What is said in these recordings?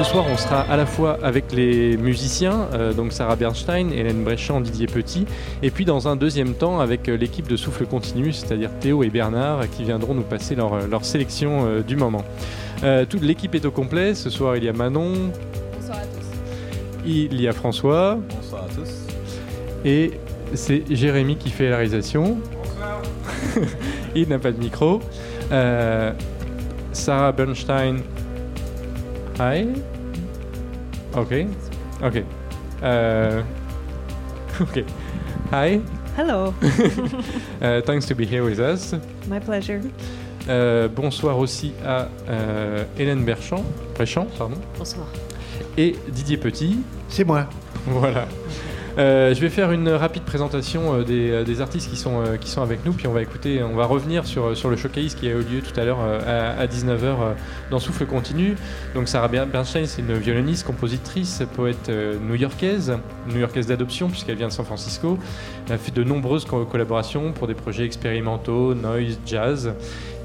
Ce soir, on sera à la fois avec les musiciens, euh, donc Sarah Bernstein, Hélène Bréchamp, Didier Petit, et puis dans un deuxième temps avec euh, l'équipe de Souffle Continu, c'est-à-dire Théo et Bernard, qui viendront nous passer leur, euh, leur sélection euh, du moment. Euh, toute l'équipe est au complet. Ce soir, il y a Manon, Bonsoir à tous. il y a François, Bonsoir à tous. et c'est Jérémy qui fait la réalisation. il n'a pas de micro. Euh, Sarah Bernstein. Hi. Ok. Ok. Euh, ok. Hi. Hello, Uh, thanks to be here with us. my pleasure. Euh, bonsoir aussi à euh, Hélène Berchamp, Bréchamp, pardon, Bonsoir. et Didier Petit. C'est moi. Voilà. Euh, je vais faire une rapide présentation euh, des, euh, des artistes qui sont, qui sont avec nous, puis on va écouter, on va revenir sur, sur le showcase qui a eu lieu tout à l'heure à, 19h dans Souffle Continu. Donc Sarah Ber- Bernstein, c'est une violoniste, compositrice, poète new-yorkaise, new-yorkaise d'adoption puisqu'elle vient de San Francisco. Elle a fait de nombreuses co- collaborations pour des projets expérimentaux, noise, jazz.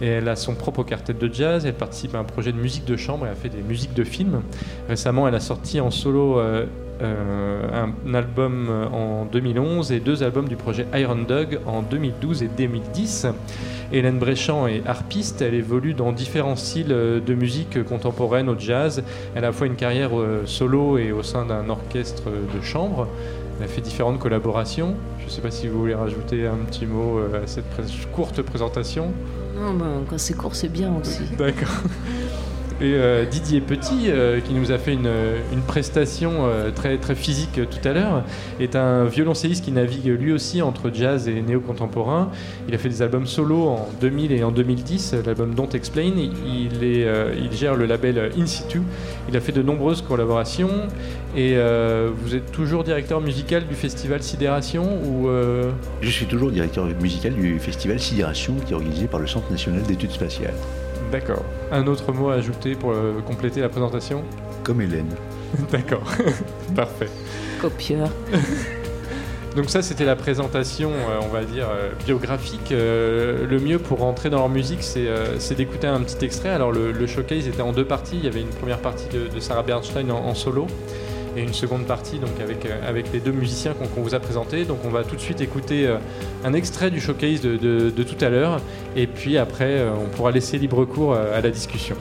Elle a son propre quartet de jazz, elle participe à un projet de musique de chambre et a fait des musiques de films. Récemment, elle a sorti en solo euh, euh, un, album en 2011 et deux albums du projet Iron Dog en 2012 et 2010. Hélène Bréchamp est harpiste, elle évolue dans différents styles de musique contemporaine au jazz. Elle a à la fois une carrière euh, solo et au sein d'un orchestre de chambre. Elle a fait différentes collaborations. Je ne sais pas si vous voulez rajouter un petit mot à cette courte présentation. Non, ben, quand c'est court, c'est bien aussi. D'accord. Et euh, Didier Petit, euh, qui nous a fait une, une prestation euh, très, très physique tout à l'heure, est un violoncelliste qui navigue lui aussi entre jazz et néo-contemporain. Il a fait des albums solo en 2000 et en 2010, l'album Don't Explain. Il, gère le label In Situ. Il a fait de nombreuses collaborations. Et vous êtes toujours directeur musical du festival Sidération Je suis toujours directeur musical du festival Sidération qui est organisé par le Centre national d'études spatiales. D'accord. Un autre mot à ajouter pour euh, compléter la présentation Comme Hélène. D'accord. Parfait. Copieur. Donc ça, c'était la présentation, euh, on va dire, euh, biographique. Euh, le mieux pour rentrer dans leur musique, c'est euh, d'écouter un petit extrait. Alors le, le showcase était en deux parties. Il y avait une première partie de, de Sarah Bernstein en, en solo et une seconde partie donc avec, euh, les deux musiciens qu'on vous a présentés. Donc on va tout de suite écouter euh, un extrait du showcase de, tout à l'heure. Et puis après, euh, on pourra laisser libre cours à la discussion.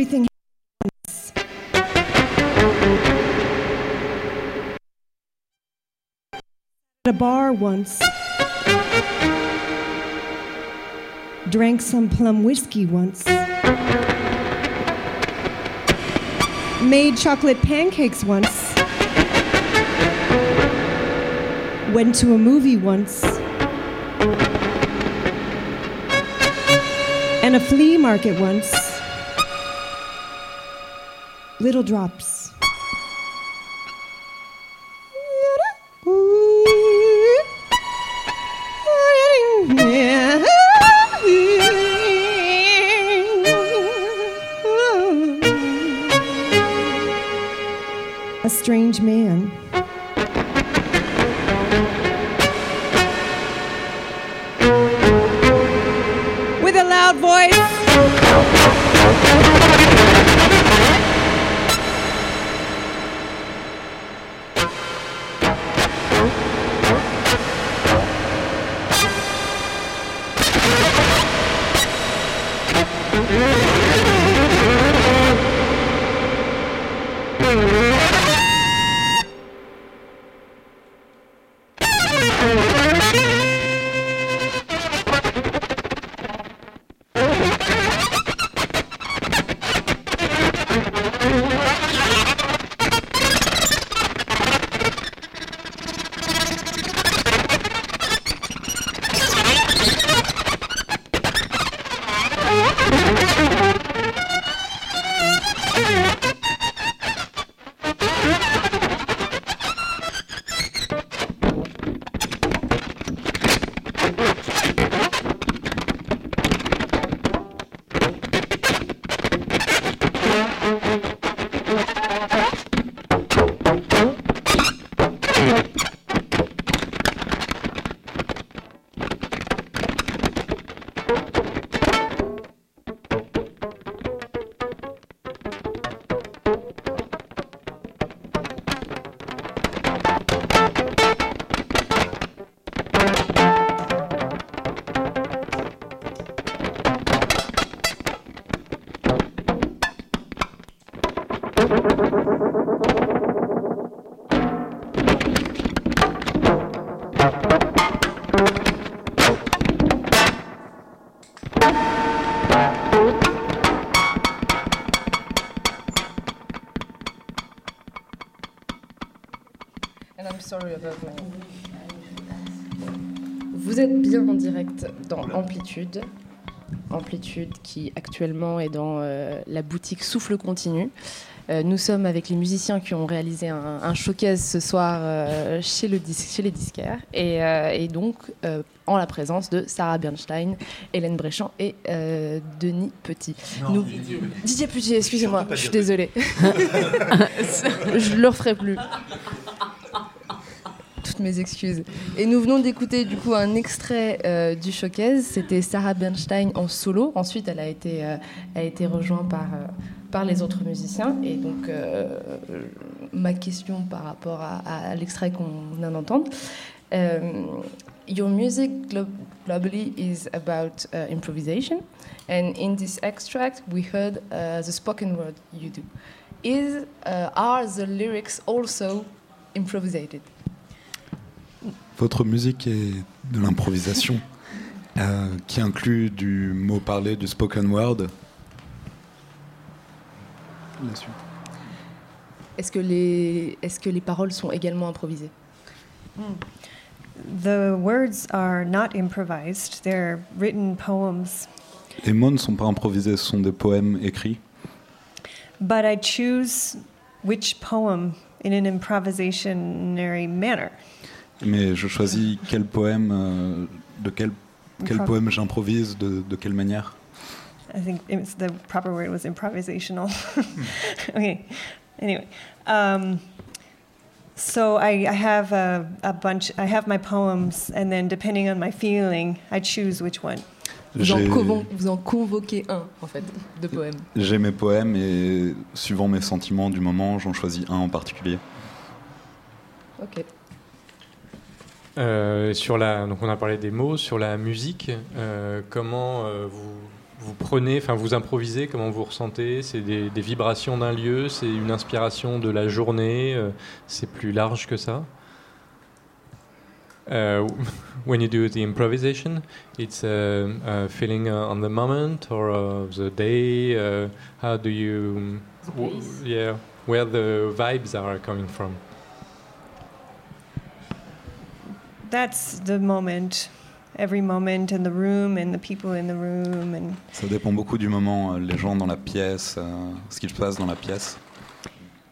Everything. At a bar once. Drank some plum whiskey once. Made chocolate pancakes once. Went to a movie once. And a flea market once. Little drops. Sorry about my- Vous êtes bien en direct dans Amplitude. Amplitude qui actuellement est dans euh, la boutique Souffle Continu. Euh, nous sommes avec les musiciens qui ont réalisé un, un showcase ce soir euh, chez, le dis- chez les disquaires et, euh, et donc euh, en la présence de Sarah Bernstein, Hélène Bréchamp et euh, Denis Petit. Nous- Didier Petit, excusez-moi, je suis désolée. je le referai plus toutes mes excuses. Et nous venons d'écouter du coup un extrait euh, du showcase. C'était Sarah Bernstein en solo. Ensuite, elle a été, euh, a été rejointe par, euh, par les autres musiciens. Et donc, euh, ma question par rapport à, à l'extrait qu'on vient d'entendre. Euh, your music glo- globally is about uh, improvisation, and in this extract we heard uh, the spoken word you do. Is uh, are the lyrics also improvisated? Votre musique est de l'improvisation euh, qui inclut du mot parlé, du spoken word. La suite. Est-ce que les est-ce que les paroles sont également improvisées? The words are not improvised, they're written poems. Les mots ne sont pas improvisés, ce sont des poèmes écrits. But I choose which poem in an improvisationary manner. Mais je choisis quel poème, euh, de quel, quel Impro- poème j'improvise, de, de quelle manière? I think it's the proper word was improvisational. okay. Anyway, um, so I, I have a, a bunch. I have my poems, and then depending on my feeling, I choose which one. Vous en, convo- vous en convoquez un, en fait, de poèmes. J'ai mes poèmes et suivant mes sentiments du moment, j'en choisis un en particulier. Ok. Euh, sur la, donc on a parlé des mots, sur la musique, euh, comment euh, vous, vous prenez, enfin vous improvisez, comment vous ressentez? C'est des, des vibrations d'un lieu, c'est une inspiration de la journée, c'est plus large que ça? Uh, when you do the improvisation, it's a, a feeling uh, on the moment or of the day. Uh, how do you, yeah, where the vibes are coming from? That's the moment, every moment in the room and the people in the room and Ça dépend beaucoup du moment, euh, les gens dans la pièce, euh, ce qui se passe dans la pièce.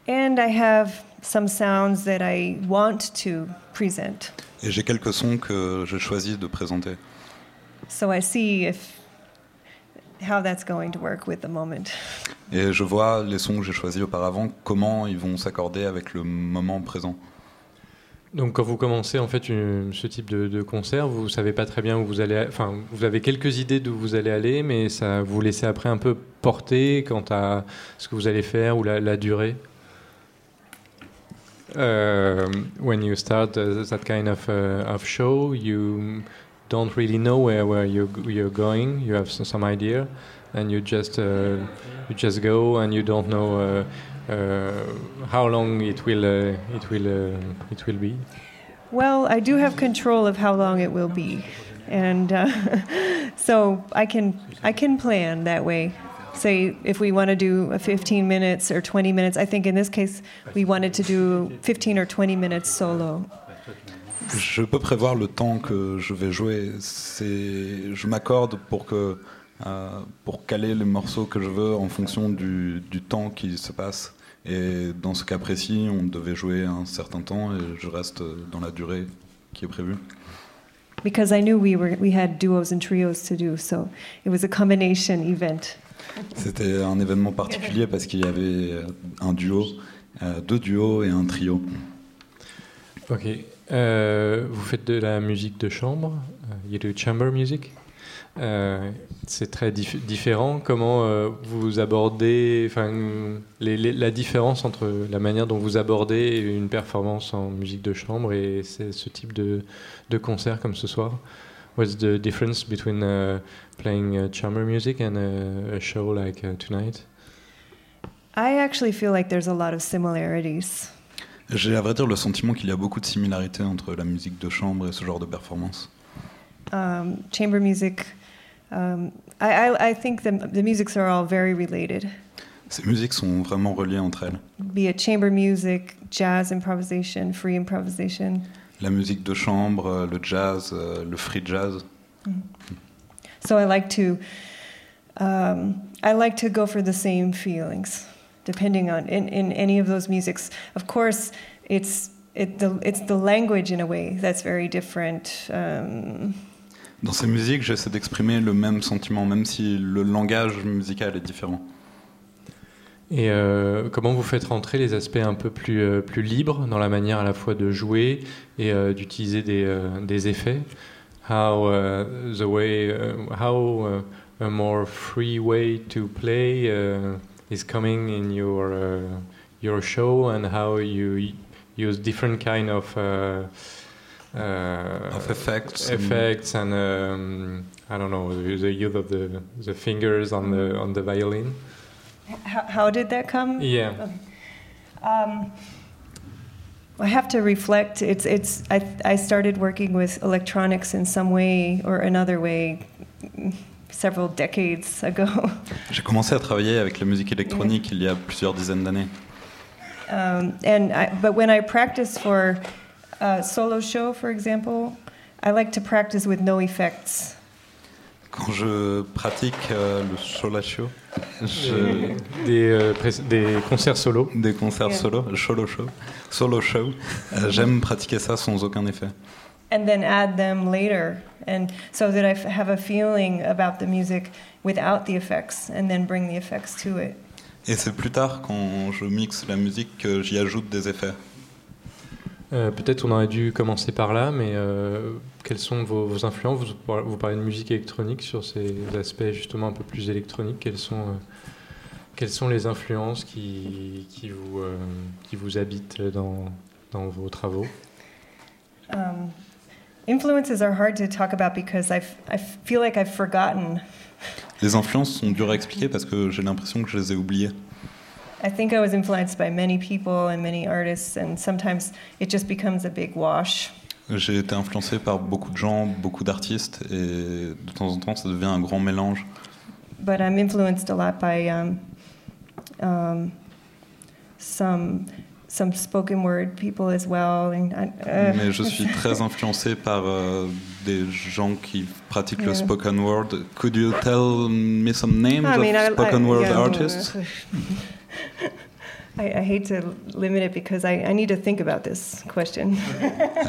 and I have some sounds that I want to present. Et j'ai quelques sons que j'ai choisi de présenter. So I see if how that's going to work with the moment. Et je vois les sons que j'ai choisis auparavant, comment ils vont s'accorder avec le moment présent. Donc quand vous commencez en fait une- ce type de, concert, vous savez pas très bien où vous allez, enfin vous avez quelques idées d'où vous allez aller, mais ça vous laissez après un peu porter quant à ce que vous allez faire ou la, durée? Um, when you start uh, that kind of uh, of show, you don't really know where where you you're going. You have s- some idea, and you just uh, you just go, and you don't know uh, uh, how long it will uh, it will uh, it will be? Well, I do have control of how long it will be, and uh, so I can I can plan that way. Say if we want to do a 15 minutes or 20 minutes. I think in this case we wanted to do 15 or 20 minutes solo. Je peux prévoir le temps que je vais jouer. C'est, je m'accorde pour que, euh, pour caler les morceaux que je veux en fonction du, du temps qui se passe. Et dans ce cas précis, on devait jouer un certain temps et je reste dans la durée qui est prévue. Because I knew we were we had duos and trios to do, so it was a combination event. C'était un événement particulier parce qu'il y avait euh, un duo, euh, deux duos et un trio. Ok. Euh, vous faites de la musique de chambre, you do chamber music? Euh, c'est très dif- différent. Comment euh, vous abordez, enfin, les- les- la différence entre la manière dont vous abordez une performance en musique de chambre et ce type de, de concert comme ce soir? What's the difference between uh, playing uh, chamber music and a, a show like uh, tonight? I actually feel like there's a lot of similarities. J'ai à vrai dire le sentiment qu'il y a beaucoup de similarités entre la musique de chambre et ce genre de performance. Um, chamber music, um, I, I, I think the, the musics are all very related. Ces musiques sont vraiment reliées entre elles. Be it chamber music, jazz improvisation, free improvisation. La musique de chambre, euh, le jazz, euh, le free jazz. So I like to, um, I like to go for the same feelings, depending on in, in any of those musics. Of course, it's it the it's the language in a way that's very different. Um, Dans ces musiques, j'essaie d'exprimer le même sentiment, même si le langage musical est différent. Et euh, comment vous faites rentrer les aspects un peu plus, euh, plus libres dans la manière à la fois de jouer et euh, d'utiliser des, euh, des effets? How uh, the way, uh, how uh, a more free way to play uh, is coming in your uh, your show, and how you use different kind of uh, Of effects. effects and um, I don't know the the use of the the fingers on the on the violin. how, how did that come? Yeah. Um, I have to reflect. It's it's. I I started working with electronics in some way or another way several decades ago. J'ai commencé à travailler avec la musique électronique il y a plusieurs dizaines d'années. Um, and I, but when I practice for a solo show, for example, I like to practice with no effects. Quand je pratique euh, le solo show, je- Des, euh, des concerts solo. des concerts Yeah. solo, solo show, solo show, euh, j'aime pratiquer ça sans aucun effet. and then add them later and so that I f- have a feeling about the music without the effects and then bring the effects to it Et c'est plus tard, quand je mixe la musique, que j'y ajoute des effets. Euh, Peut-être on aurait dû commencer par là, mais euh, quelles sont vos, vos influences? Vous, par- vous parlez de musique électronique sur ces aspects justement un peu plus électroniques. Quelles sont, euh, quelles sont les influences qui, qui, vous, euh, qui vous habitent dans, dans vos travaux? Um, influences are hard to talk about because I I feel like I've forgotten. Les influences sont dures à expliquer parce que j'ai l'impression que je les ai oubliées. I think I was influenced by many people and many artists, and sometimes it just becomes a big wash. J'ai été influencé par beaucoup de gens, beaucoup d'artistes, et de temps en temps, ça devient un grand mélange. But I'm influenced a lot by um, um, some some spoken word people as well. And I, uh, Mais je suis très influencé par euh, des gens qui pratiquent le spoken word. Could you tell me some names I mean, I- of spoken I- word yeah, artists? I, I hate to limit it because I, I need to think about this question.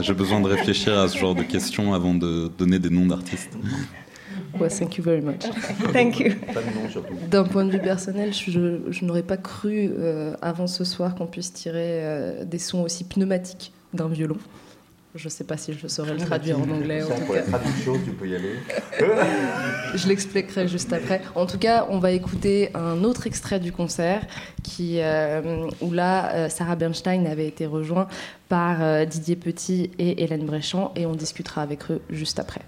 J'ai besoin de réfléchir à ce genre de questions avant de donner des noms d'artistes. Ouais, thank you very much. Thank you. D'un point de vue personnel, je, je n'aurais pas cru euh, avant ce soir qu'on puisse tirer euh, des sons aussi pneumatiques d'un violon. Je ne sais pas si je saurais le traduire en anglais. En pour la traduction, tu peux y aller. Je l'expliquerai juste après. En tout cas, on va écouter un autre extrait du concert qui, euh, où là, euh, Sarah Bernstein avait été rejoint par euh, Didier Petit et Hélène Bréchamp et on discutera avec eux juste après.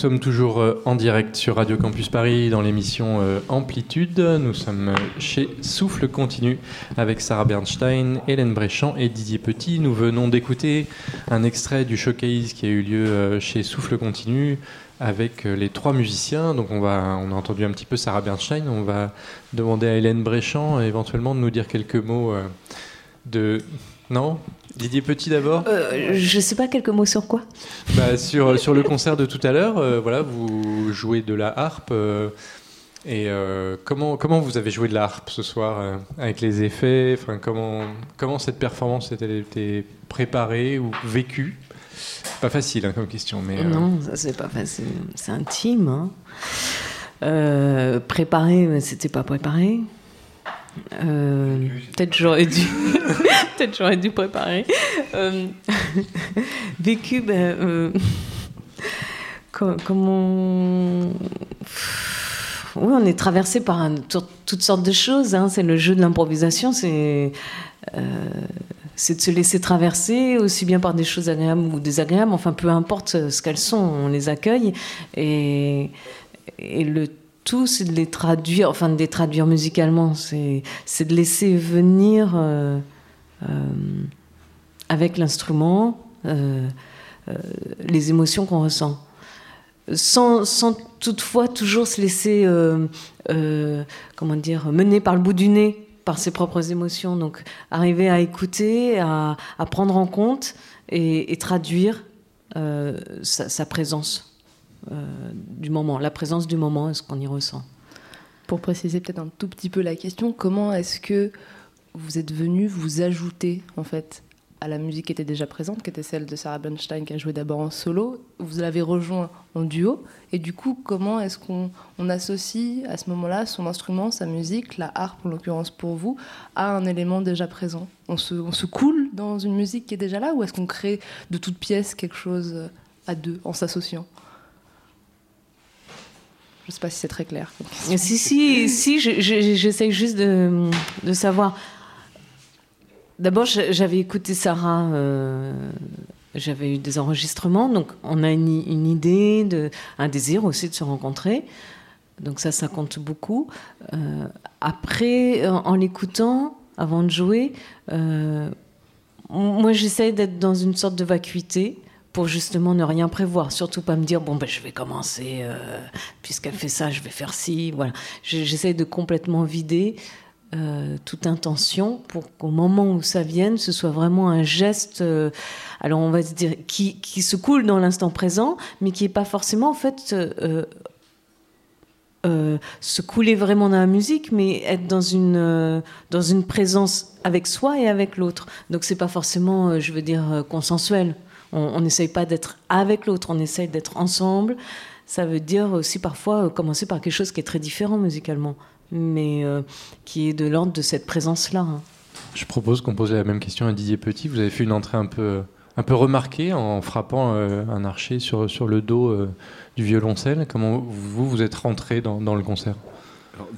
Sommes toujours euh, en direct sur Radio Campus Paris dans l'émission euh, Amplitude. Nous sommes euh, chez Souffle Continu avec Sarah Bernstein, Hélène Bréchamp et Didier Petit. Nous venons d'écouter un extrait du showcase qui a eu lieu chez Souffle Continu avec les trois musiciens. Donc on, va, on a entendu un petit peu Sarah Bernstein. On va demander à Hélène Bréchamp éventuellement de nous dire quelques mots de... Non? Didier Petit d'abord euh, Je ne sais pas quelques mots sur quoi bah, sur, sur le concert de tout à l'heure, euh, voilà, vous jouez de la harpe. Euh, et comment, comment vous avez joué de la harpe ce soir avec les effets enfin, comment, comment cette performance a-t-elle été préparée ou vécue? Pas facile hein, comme question. Mais, Non, ça c'est pas facile. C'est intime. Hein. préparé, mais c'était pas préparé. Euh, peut-être j'aurais dû, peut-être j'aurais dû préparer. Euh, vécu, ben, euh, comment, oui, on est traversé par toutes sortes de choses. Hein. C'est le jeu de l'improvisation, c'est c'est de se laisser traverser aussi bien par des choses agréables ou désagréables. Enfin, peu importe ce qu'elles sont, on les accueille et et le tout, c'est de les traduire, enfin de les traduire musicalement, c'est, de laisser venir euh, euh, avec l'instrument euh, les émotions qu'on ressent. Sans, sans, toutefois toujours se laisser, comment dire, mener par le bout du nez par ses propres émotions. Donc arriver à écouter, à, prendre en compte et, traduire sa présence. Euh, du moment, la présence du moment, est-ce qu'on y ressent Pour préciser peut-être un tout petit peu la question, comment est-ce que vous êtes venu vous ajouter en fait à la musique qui était déjà présente, qui était celle de Sarah Bernstein qui a joué d'abord en solo? Vous l'avez rejoint en duo. Et du coup, comment est-ce qu'on associe à ce moment-là son instrument, sa musique, la harpe en l'occurrence pour vous, à un élément déjà présent? On se, on se coule dans une musique qui est déjà là ou est-ce qu'on crée de toute pièce quelque chose à deux en s'associant? Je ne sais pas si c'est très clair. Si, si, si j'essaye juste de, savoir. D'abord, j'avais écouté Sarah, euh, j'avais eu des enregistrements, donc on a une, une, idée, un désir aussi de se rencontrer. Donc ça, ça compte beaucoup. Euh, après, en, l'écoutant, avant de jouer, euh, moi j'essaye d'être dans une sorte de vacuité pour justement ne rien prévoir, surtout pas me dire bon ben je vais commencer euh, puisqu'elle fait ça, je vais faire ci, voilà. J'essaie de complètement vider euh, toute intention pour qu'au moment où ça vienne, ce soit vraiment un geste. Euh, alors on va se dire qui, qui se coule dans l'instant présent, mais qui est pas forcément en fait se couler vraiment dans la musique, mais être dans une dans une présence avec soi et avec l'autre. Donc c'est pas forcément, je veux dire, consensuel. On n'essaye pas d'être avec l'autre, on essaye d'être ensemble. Ça veut dire aussi parfois euh, commencer par quelque chose qui est très différent musicalement, mais euh, qui est de l'ordre de cette présence-là. Hein. Je propose qu'on pose la même question à Didier Petit. Vous avez fait une entrée un peu, un peu remarquée en frappant euh, un archer sur, sur le dos du violoncelle. Comment vous, vous êtes rentré dans, dans le concert?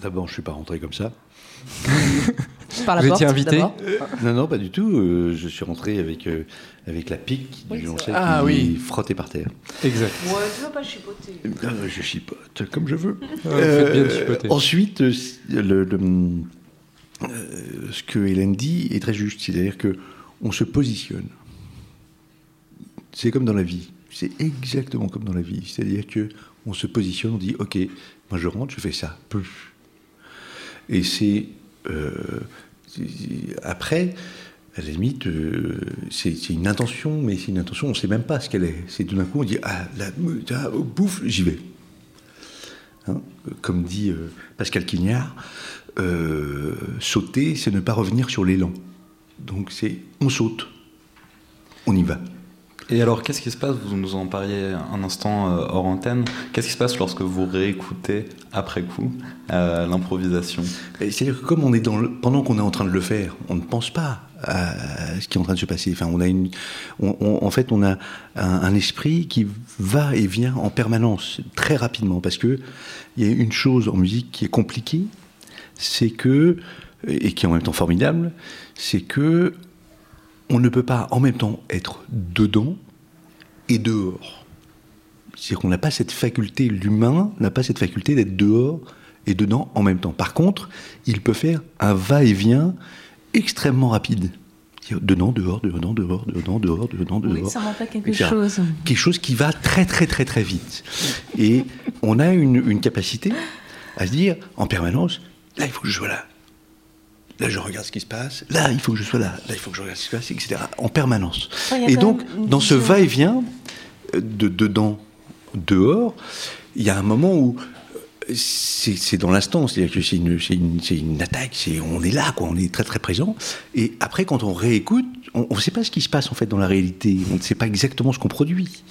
D'abord, je ne suis pas rentré comme ça. Par la Vous porte, étiez invité Non, non, pas du tout. Euh, je suis rentré avec, euh, avec la pique du violoncelle ah, qui oui. frottait par terre. Exact. Ouais, tu vas pas chipoter. Euh, je chipote comme je veux. faites bien de chipoter. Ensuite, le, ce que Hélène dit est très juste. C'est-à-dire que on se positionne. C'est comme dans la vie. C'est exactement comme dans la vie. C'est-à-dire que on se positionne, on dit OK, moi je rentre, je fais ça. Et c'est euh, après, à la limite, euh, c'est une intention, mais c'est une intention, on ne sait même pas ce qu'elle est. C'est tout d'un coup, on dit Ah, la, bouffe, j'y vais. Hein, comme dit euh, Pascal Quignard, sauter, c'est ne pas revenir sur l'élan. Donc c'est on saute, on y va. Et alors, qu'est-ce qui se passe? Vous nous en parliez un instant euh, hors antenne. Qu'est-ce qui se passe lorsque vous réécoutez après coup euh, l'improvisation? C'est-à-dire que comme on est dans le, pendant qu'on est en train de le faire, on ne pense pas à ce qui est en train de se passer. Enfin, on a une, en fait, on a un, esprit qui va et vient en permanence, très rapidement, parce que il y a une chose en musique qui est compliquée, c'est que et qui est en même temps formidable, c'est que on ne peut pas en même temps être dedans et dehors. C'est qu'on n'a pas cette faculté, l'humain n'a pas cette faculté d'être dehors et dedans en même temps. Par contre, il peut faire un va-et-vient extrêmement rapide. Dedans, dehors, dedans, dehors, dedans, dehors, dedans, dehors. Oui, ça fait quelque etc. chose. Quelque chose qui va très, très, très, très vite. Et on a une, une capacité à se dire en permanence là, il faut que je sois là. Là, je regarde ce qui se passe. Là, il faut que je sois là. Là, il faut que je regarde ce qui se passe, etc. En permanence. Ouais, a Et donc, dans ce va-et-vient euh, de dedans, dehors, il y a un moment où euh, c'est dans l'instant, c'est-à-dire que c'est une, attaque, on est là, quoi, on est très très présent. Et après, quand on réécoute, on ne sait pas ce qui se passe en fait dans la réalité, on ne sait pas exactement ce qu'on produit.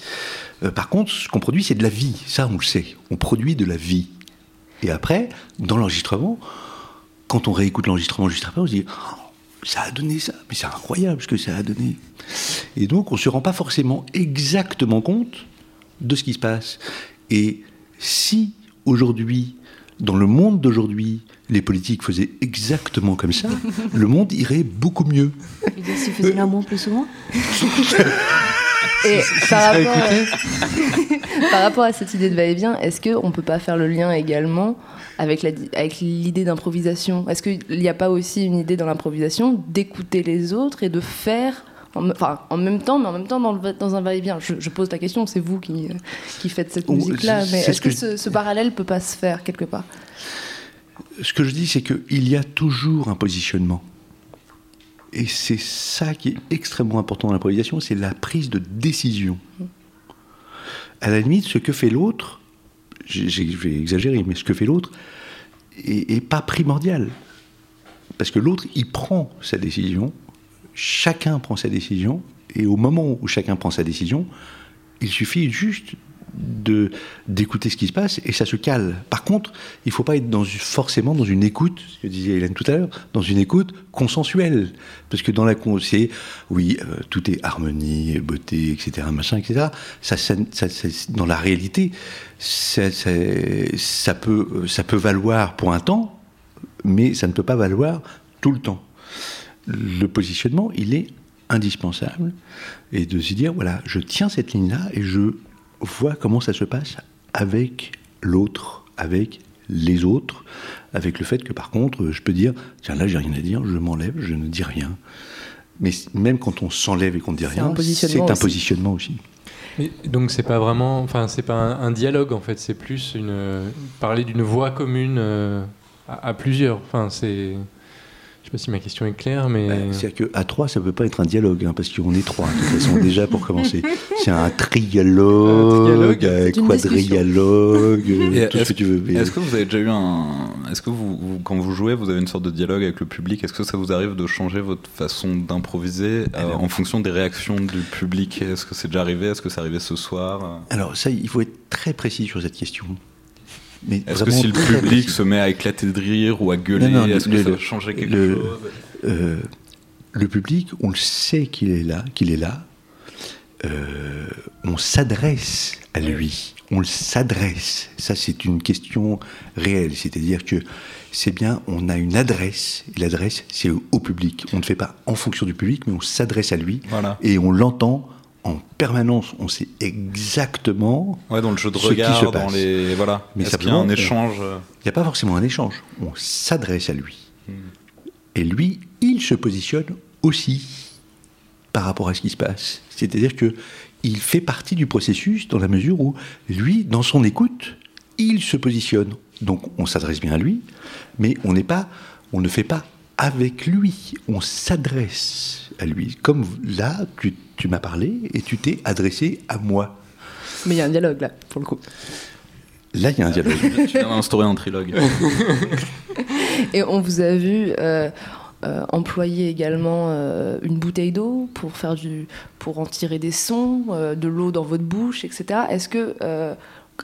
Euh, par contre, ce qu'on produit, c'est de la vie, ça on le sait, on produit de la vie. Et après, dans l'enregistrement, quand on réécoute l'enregistrement juste après, on se dit Oh, ça a donné ça, mais c'est incroyable ce que ça a donné. Et donc, on ne se rend pas forcément exactement compte de ce qui se passe. Et si aujourd'hui, dans le monde d'aujourd'hui, les politiques faisaient exactement comme ça, le monde irait beaucoup mieux. Il dit, s'il faisait l'amour plus souvent Et par rapport, par rapport à cette idée de va-et-vient, est-ce qu'on ne peut pas faire le lien également avec l'idée d'improvisation Est-ce qu'il n'y a pas aussi une idée dans l'improvisation d'écouter les autres et de faire en, enfin, en même temps, mais en même temps dans, le va- dans un va-et-vient? Je, je pose la question, c'est vous qui, euh, qui faites cette Oh, musique-là, mais est-ce ce que, que ce, ce parallèle peut pas se faire quelque part? Ce que je dis, c'est qu'il y a toujours un positionnement. Et c'est ça qui est extrêmement important dans l'improvisation, c'est la prise de décision. À la limite, ce que fait l'autre, je vais exagérer, mais ce que fait l'autre est, pas primordial. Parce que l'autre, il prend sa décision, chacun prend sa décision, et au moment où chacun prend sa décision, il suffit juste de d'écouter ce qui se passe et ça se cale. Par contre, il faut pas être dans, forcément dans une écoute, ce que disait Hélène tout à l'heure, dans une écoute consensuelle. Parce que dans la c'est oui, euh, tout est harmonie, beauté, etc., machin, etc. Ça, ça- ça- dans la réalité, ça, peut, ça peut valoir pour un temps, mais ça ne peut pas valoir tout le temps. Le positionnement, il est indispensable et de se dire voilà, je tiens cette ligne-là et je vois comment ça se passe avec l'autre, avec les autres, avec le fait que par contre, je peux dire tiens là, j'ai rien à dire, je m'enlève, je ne dis rien. Mais même quand on s'enlève et qu'on ne dit rien, c'est un positionnement aussi. Mais donc c'est pas vraiment, enfin c'est pas un, un dialogue en fait, c'est plus une parler d'une voix commune euh, à, à plusieurs. Enfin c'est, sais pas si ma question est claire, mais Bah, C'est-à-dire qu'à trois, ça ne peut pas être un dialogue, hein, parce qu'on est trois, de toute façon, déjà pour commencer. C'est un trialogue, Un trialogue, un quadrialogue, euh, Et tout ce que tu veux. mais- Est-ce que vous avez déjà eu un. Est-ce que vous, vous- quand vous jouez, vous avez une sorte de dialogue avec le public? Est-ce que ça vous arrive de changer votre façon d'improviser euh, Alors- en fonction des réactions du public? Est-ce que c'est déjà arrivé? Est-ce que c'est arrivé ce soir? Alors ça, il faut être très précis sur cette question. Mais Est-ce que si le public se met à éclater de rire ou à gueuler, Non, non, est-ce que le- ça va changer quelque le- chose Euh, le public, on le sait qu'il est là, qu'il est là. Euh, on s'adresse à lui. On le s'adresse. Ça, c'est une question réelle. C'est-à-dire que c'est bien, on a une adresse. L'adresse, c'est au au public. On ne fait pas en fonction du public, mais on s'adresse à lui Voilà. et on l'entend en permanence. On sait exactement. Ouais, dans le jeu de Ce qui se dans passe. les. Voilà. Mais Est-ce qu'il y a un échange euh, Il n'y a pas forcément un échange. On s'adresse à lui. Hmm. Et lui, il se positionne aussi par rapport à ce qui se passe. C'est-à-dire que il fait partie du processus dans la mesure où lui, dans son écoute, il se positionne. Donc on s'adresse bien à lui, mais on n'est pas, on ne fait pas avec lui. On s'adresse à lui. Comme là, tu, tu m'as parlé et tu t'es adressé à moi. Mais il y a un dialogue là, pour le coup. Là, il y a un dialogue. Tu viens d'instaurer un trilogue. Et on vous a vu euh, euh, employer également euh, une bouteille d'eau pour faire du, pour en tirer des sons, euh, de l'eau dans votre bouche, etc. Est-ce que euh,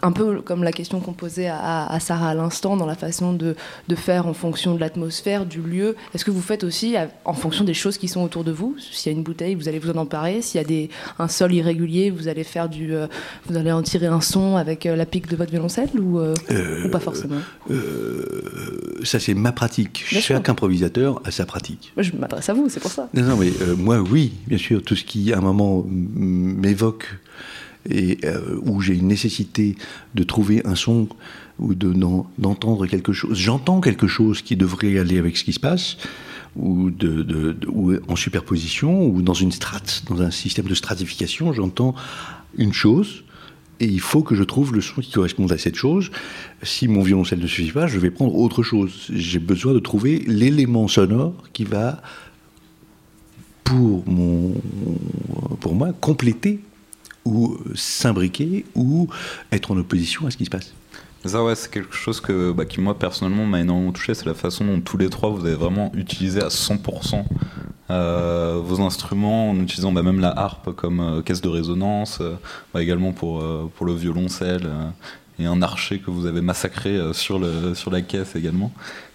un peu comme la question qu'on posait à, à Sarah à l'instant, dans la façon de, de faire en fonction de l'atmosphère, du lieu, est-ce que vous faites aussi en fonction des choses qui sont autour de vous? S'il y a une bouteille, vous allez vous en emparer. S'il y a des, un sol irrégulier, vous allez faire du, euh, vous allez en tirer un son avec euh, la pique de votre violoncelle ou, euh, ou pas forcément? ça, c'est ma pratique. Bien sûr. Chaque improvisateur a sa pratique. Moi, Je m'adresse à vous, c'est pour ça. Non, non, mais moi, oui, bien sûr, tout ce qui, à un moment, m'évoque et euh, où j'ai une nécessité de trouver un son ou de, d'entendre quelque chose, j'entends quelque chose qui devrait aller avec ce qui se passe, ou en superposition, ou dans une strate, dans un système de stratification, j'entends une chose, et il faut que je trouve le son qui corresponde à cette chose. Si mon violoncelle ne suffit pas, je vais prendre autre chose. J'ai besoin de trouver l'élément sonore qui va, pour, mon, pour moi, compléter ou s'imbriquer ou être en opposition à ce qui se passe. Ça, ouais, c'est quelque chose que, bah, qui, moi, personnellement, m'a énormément touché. C'est la façon dont tous les trois, vous avez vraiment utilisé à 100% euh, vos instruments en utilisant bah, même la harpe comme euh, caisse de résonance, euh, bah, également pour, pour le violoncelle et un archer que vous avez massacré sur, le, sur la caisse également.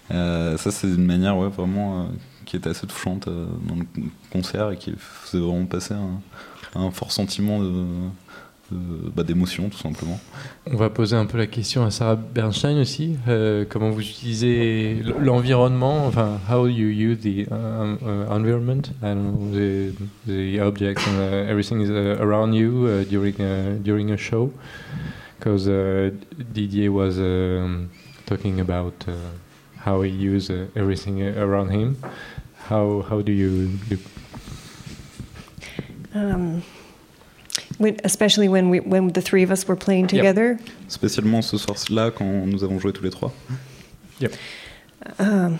ça, c'est une manière ouais, vraiment qui était assez touchante dans le concert et qui faisait vraiment passer un, fort sentiment bah, d'émotion tout simplement. On va poser un peu la question à Sarah Bernstein aussi. Euh, comment vous utilisez l'environnement, enfin, how you use the uh, uh, environment? And the, the objects and uh, everything is uh, around you uh, during a, during a show? Because uh, Didier was um, talking about how he used everything around him. How how do you do? Um, when, especially when we when the three of us were playing together. Yep. Spécialement ce soir-là quand nous avons joué tous les trois. Yep. Um,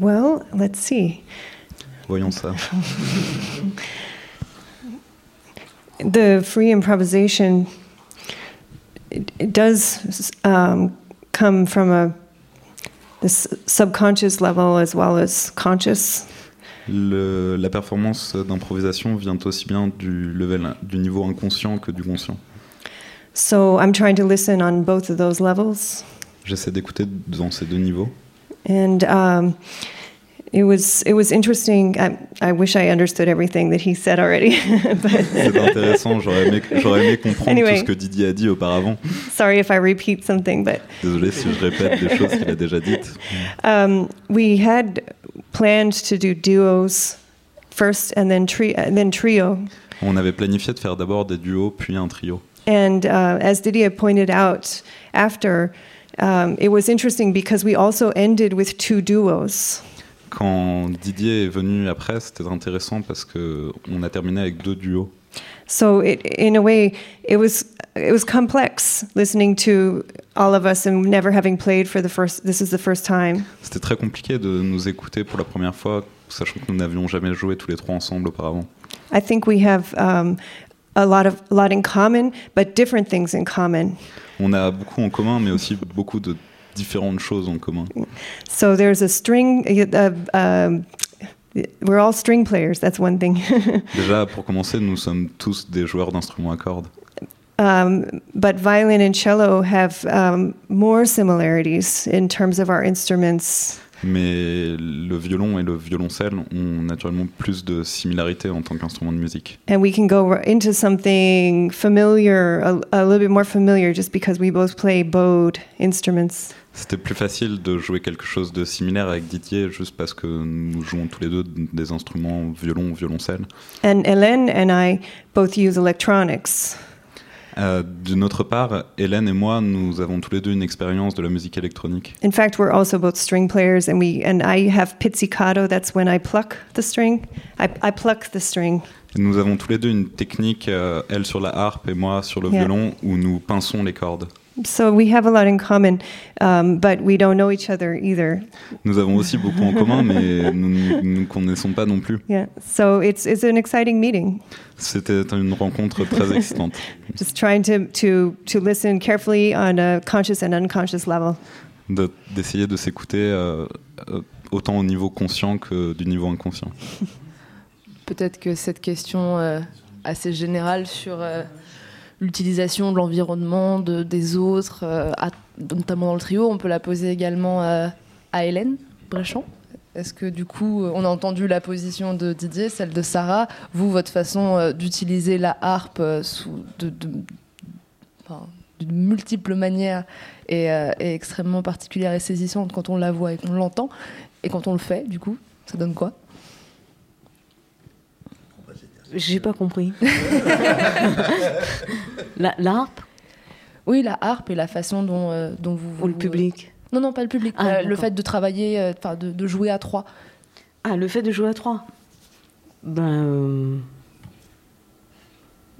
well, let's see. Voyons ça. the free improvisation it, it does um, come from a this subconscious level as well as conscious? Le, la performance d'improvisation vient aussi bien du, level, du niveau inconscient que du conscient. So I'm trying to listen on both of those levels. J'essaie d'écouter dans ces deux niveaux. And um, it was it was interesting. I, I wish I understood everything that he said already. C'est intéressant. J'aurais aimé, j'aurais aimé comprendre Anyway. tout ce que Didier a dit auparavant. Sorry if I repeat something, but Désolé si je répète des choses qu'il a déjà dites. um, we had planned to do duos first, and then tri- and then trio. On avait planifié de faire d'abord des duos puis un trio. And uh, as Didier pointed out after, um, it was interesting because we also ended with two duos. Quand Didier est venu après, c'était intéressant parce que on a terminé avec deux duos. So it, in a way, it was it was complex listening to all of us and never having played for the first. This is the first time. C'était très compliqué de nous écouter pour la première fois, sachant que nous n'avions jamais joué tous les trois ensemble auparavant. I think we have um, a lot of a lot in common, but different things in common. On a beaucoup en commun, mais aussi beaucoup de différentes choses en commun. So there's a string. Uh, um, we're all string players. That's one thing. Déjà, pour commencer, nous sommes tous des joueurs d'instruments à cordes. Um, but violin and cello have um, more similarities in terms of our instruments. Mais le violon et le violoncelle ont naturellement plus de similarités en tant qu'instrument de musique. And we can go into something familiar, a, a little bit more familiar, just because we both play bowed instruments. C'était plus facile de jouer quelque chose de similaire avec Didier, juste parce que nous jouons tous les deux des instruments violon, violoncelle. And Hélène and I both use electronics. Euh, D'une autre part, Hélène et moi, nous avons tous les deux une expérience de la musique électronique. In fact, we're also both string players, and we and I have pizzicato. That's when I pluck the string. I, I pluck the string. Nous avons tous les deux une technique, euh, elle sur la harpe et moi sur le Yeah. violon, où nous pinçons les cordes. So we have a lot in common, um, but we don't know each other either. Nous avons aussi beaucoup en commun, mais nous ne nous connaissons pas non plus. Yeah. So it's it's an exciting meeting. C'était une rencontre très excitante. Just trying to to to listen carefully on a conscious and unconscious level. de- D'essayer de s'écouter euh, euh, autant au niveau conscient que du niveau inconscient. Peut-être que cette question euh, assez générale sur euh, l'utilisation de l'environnement, de, des autres, euh, notamment dans le trio, on peut la poser également euh, à Hélène Bréchamp. Est-ce que du coup, euh, on a entendu la position de Didier, celle de Sarah, vous, votre façon d'utiliser la harpe sous de, de- multiples manières est, est extrêmement particulière et saisissante quand on la voit et qu'on l'entend, et quand on le fait, du coup, ça donne quoi? J'ai pas compris. la, la harpe? Oui, la harpe et la façon dont, euh, dont vous, ou le vous- public Non, non, pas le public. Ah, euh, le fait de travailler, euh, enfin de, de jouer à trois. Ah, le fait de jouer à trois Ben. euh,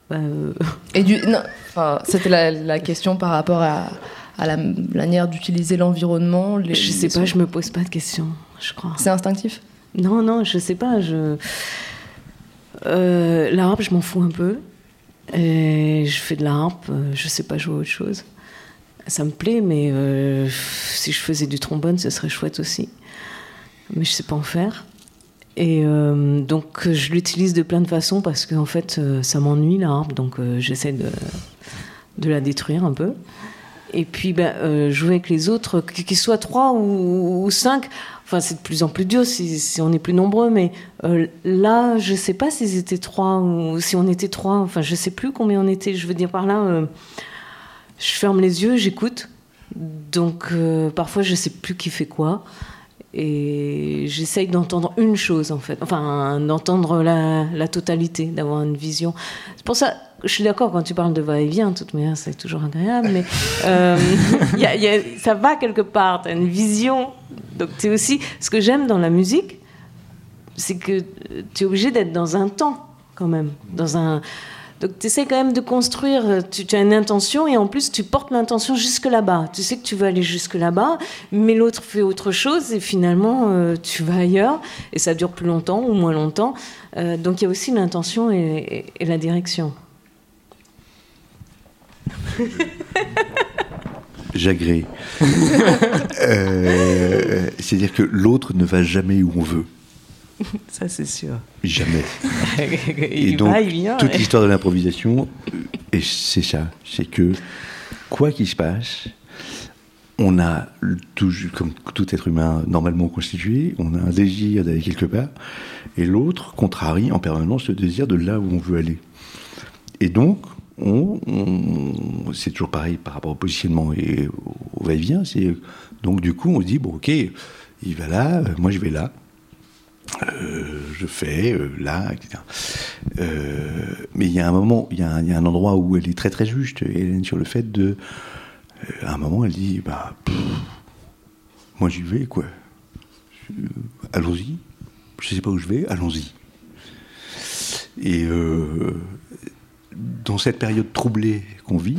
ben, euh, Et du, non, enfin, c'était la, la question par rapport à, à la manière d'utiliser l'environnement. les- je sais les pas, sons. je me pose pas de questions, je crois. C'est instinctif? Non, non, je sais pas. Je... Euh, la harpe, je m'en fous un peu. Je fais de la harpe, euh, je sais pas jouer autre chose. Ça me plaît, mais euh, si je faisais du trombone, ce serait chouette aussi. Mais je sais pas en faire. Et donc, je l'utilise de plein de façons parce qu'en fait, ça m'ennuie la harpe, donc j'essaie de, de la détruire un peu. Et puis, ben, euh, jouer avec les autres, qu- qu'ils soient trois ou, cinq, enfin, c'est de plus en plus dur si, on est plus nombreux, mais euh, là, je sais pas s'ils étaient trois ou si on était trois, enfin, je sais plus combien on était. Je veux dire par là, euh, je ferme les yeux, j'écoute. Donc, parfois, je sais plus qui fait quoi. Et j'essaye d'entendre une chose, en fait. Enfin, d'entendre la, la totalité, d'avoir une vision. C'est pour ça, je suis d'accord quand tu parles de va-et-vient, de toute manière, c'est toujours agréable, mais euh, ça va quelque part, tu as une vision. Donc, c'est aussi ce que j'aime dans la musique, c'est que tu es obligé d'être dans un temps, quand même. Dans un... Donc, tu essaies quand même de construire, euh, tu, as une intention et en plus, tu portes l'intention jusque là-bas. Tu sais que tu veux aller jusque là-bas, mais l'autre fait autre chose et finalement, euh, tu vas ailleurs et ça dure plus longtemps ou moins longtemps. Euh, donc, il y a aussi l'intention et la direction. J'agrée. Euh, C'est-à-dire que l'autre ne va jamais où on veut. Ça, c'est sûr. Jamais. il Et donc, va, il vient. toute l'histoire de l'improvisation, euh, et c'est ça, c'est que quoi qu'il se passe, on a, tout, comme tout être humain normalement constitué, on a un désir d'aller quelque part, et l'autre contrarie en permanence le désir de là où on veut aller. Et donc, c'est toujours pareil par rapport au positionnement et au, va-et-vient. Donc du coup, on se dit bon, ok, il va là, moi je vais là. Euh, je fais euh, là, etc. Euh, mais il y a un moment, il y, a un- endroit où elle est très très juste, Hélène, sur le fait de. à un moment, elle dit bah, moi j'y vais, quoi. Allons-y. Je sais pas où je vais, allons-y. Et dans cette période troublée qu'on vit,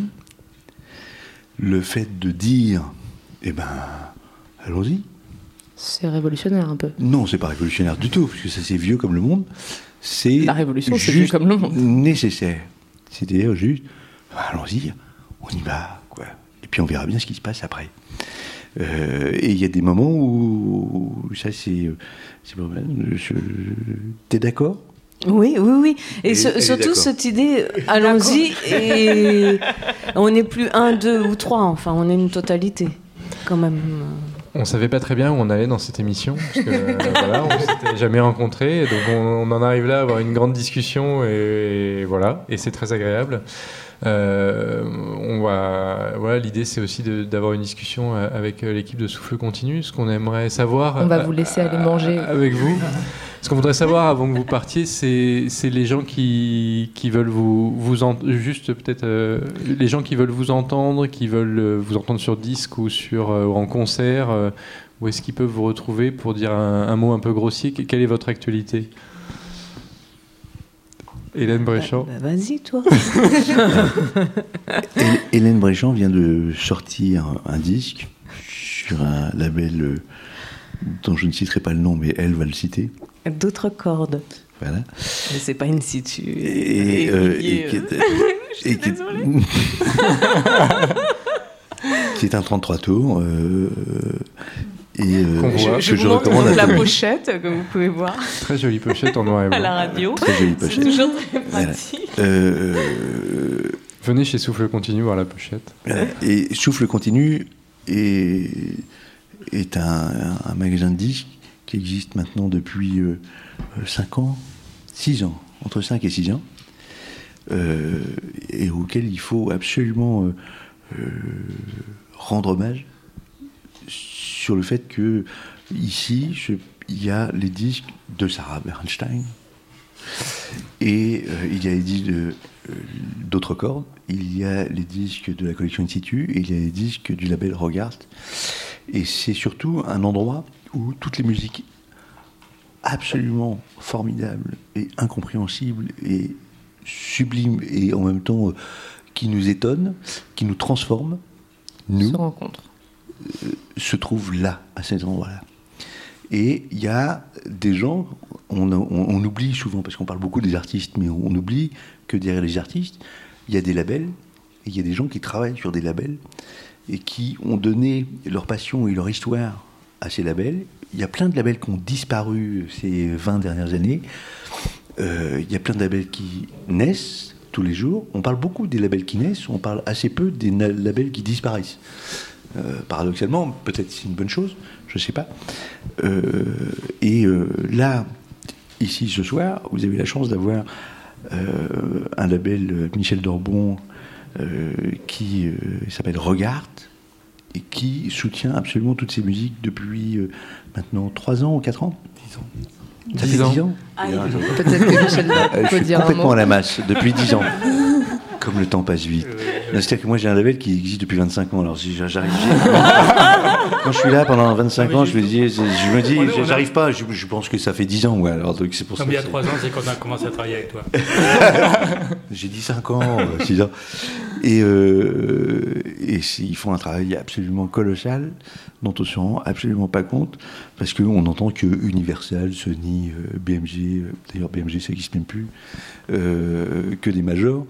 le fait de dire, eh ben, allons-y. C'est révolutionnaire un peu. Non, c'est pas révolutionnaire du tout, parce que ça c'est vieux comme le monde. C'est La révolution, c'est vieux comme le monde. Nécessaire. C'est-à-dire juste, allons-y, on y va, quoi. Et puis on verra bien ce qui se passe après. Euh, et il y a des moments où, où ça c'est, c'est pas mal. Je- T'es d'accord? Oui, oui, oui. Et, ce- surtout cette idée, allons-y, et on n'est plus un, deux ou trois, enfin, on est une totalité, quand même. On savait pas très bien où on allait dans cette émission, parce que euh, voilà, on s'était jamais rencontrés, et donc on, on en arrive là à avoir une grande discussion, et, voilà, et c'est très agréable. Euh, on va, voilà, l'idée c'est aussi d'avoir une discussion euh, avec euh, l'équipe de Souffle Continu, ce qu'on aimerait savoir. On va vous laisser aller manger. avec vous. Ce qu'on voudrait savoir avant que vous partiez, c'est les gens qui, qui veulent vous, vous en- juste peut-être euh, les gens qui veulent vous entendre, qui veulent vous entendre sur disque ou sur euh, en concert. euh, où est-ce qu'ils peuvent vous retrouver pour dire un, un mot un peu grossier? Que- Quelle est votre actualité? Hélène Bréchamp. Bah, Vas-y, toi. Hé- Hélène Bréchamp vient de sortir un disque sur un label euh, dont je ne citerai pas le nom, mais elle va le citer. D'autres cordes. Voilà. Mais c'est pas in situ. Et, euh, et qui euh. est, et qui est- qui est un 33 tours. euh, et euh, voit. que Je, je, montre la pochette, comme vous pouvez voir, Très jolie pochette en noir et à la blanc. radio. Très jolie C'est pochette. toujours très Voilà. pratique. Euh, Venez chez Souffle Continu voir la pochette. Et Souffle Continu est, est un, un magasin de disques qui existe maintenant depuis 5 ans, 6 ans, entre 5 et 6 ans, euh, et auquel il faut absolument euh, euh, rendre hommage sur le fait que ici, il y a les disques de Sarah Bernstein, Et euh, il y a les disques euh, d'autres cordes, il y a les disques de la collection Institut et il y a les disques du label Regard. Et c'est surtout un endroit où toutes les musiques absolument formidables et incompréhensibles et sublimes et en même temps euh, qui nous étonnent, qui nous transforment, nous, Se rencontrent. Se trouve là, à cet endroit-là. Et il y a des gens, on, oublie souvent, parce qu'on parle beaucoup des artistes, mais on, oublie que derrière les artistes, il y a des labels, il y a des gens qui travaillent sur des labels, et qui ont donné leur passion et leur histoire à ces labels. Il y a plein de labels qui ont disparu ces 20 dernières années. Euh, il y a plein de labels qui naissent tous les jours. On parle beaucoup des labels qui naissent, on parle assez peu des labels qui disparaissent. Euh, paradoxalement, peut-être c'est une bonne chose, je ne sais pas. Euh, et euh, là, ici ce soir, vous avez la chance d'avoir euh, un label Michel Dorbon euh, qui euh, s'appelle Regarde et qui soutient absolument toutes ces musiques depuis euh, maintenant 3 ans ou 4 ans? 10 ans. Ça Dix fait ans. 10 ans? Peut-être que Michel je peut suis dire un complètement mot. à la masse depuis 10 ans. Comme le temps passe vite. Non, C'est-à-dire que moi j'ai un label qui existe depuis 25 ans. Alors si j'arrive, quand je suis là pendant 25 ans, je me dis, je me dis, j'arrive pas. Je, je pense que ça fait 10 ans. Ouais, alors donc c'est pour ça. Il y a que trois ans, c'est quand on a commencé à travailler avec toi. J'ai dit 5 ans, 6 ans. Et, euh, et ils font un travail absolument colossal, dont on se rend absolument pas compte, parce qu'on entend que Universal, Sony, euh, BMG, euh, d'ailleurs BMG ça n'existe même plus, euh, que des majors.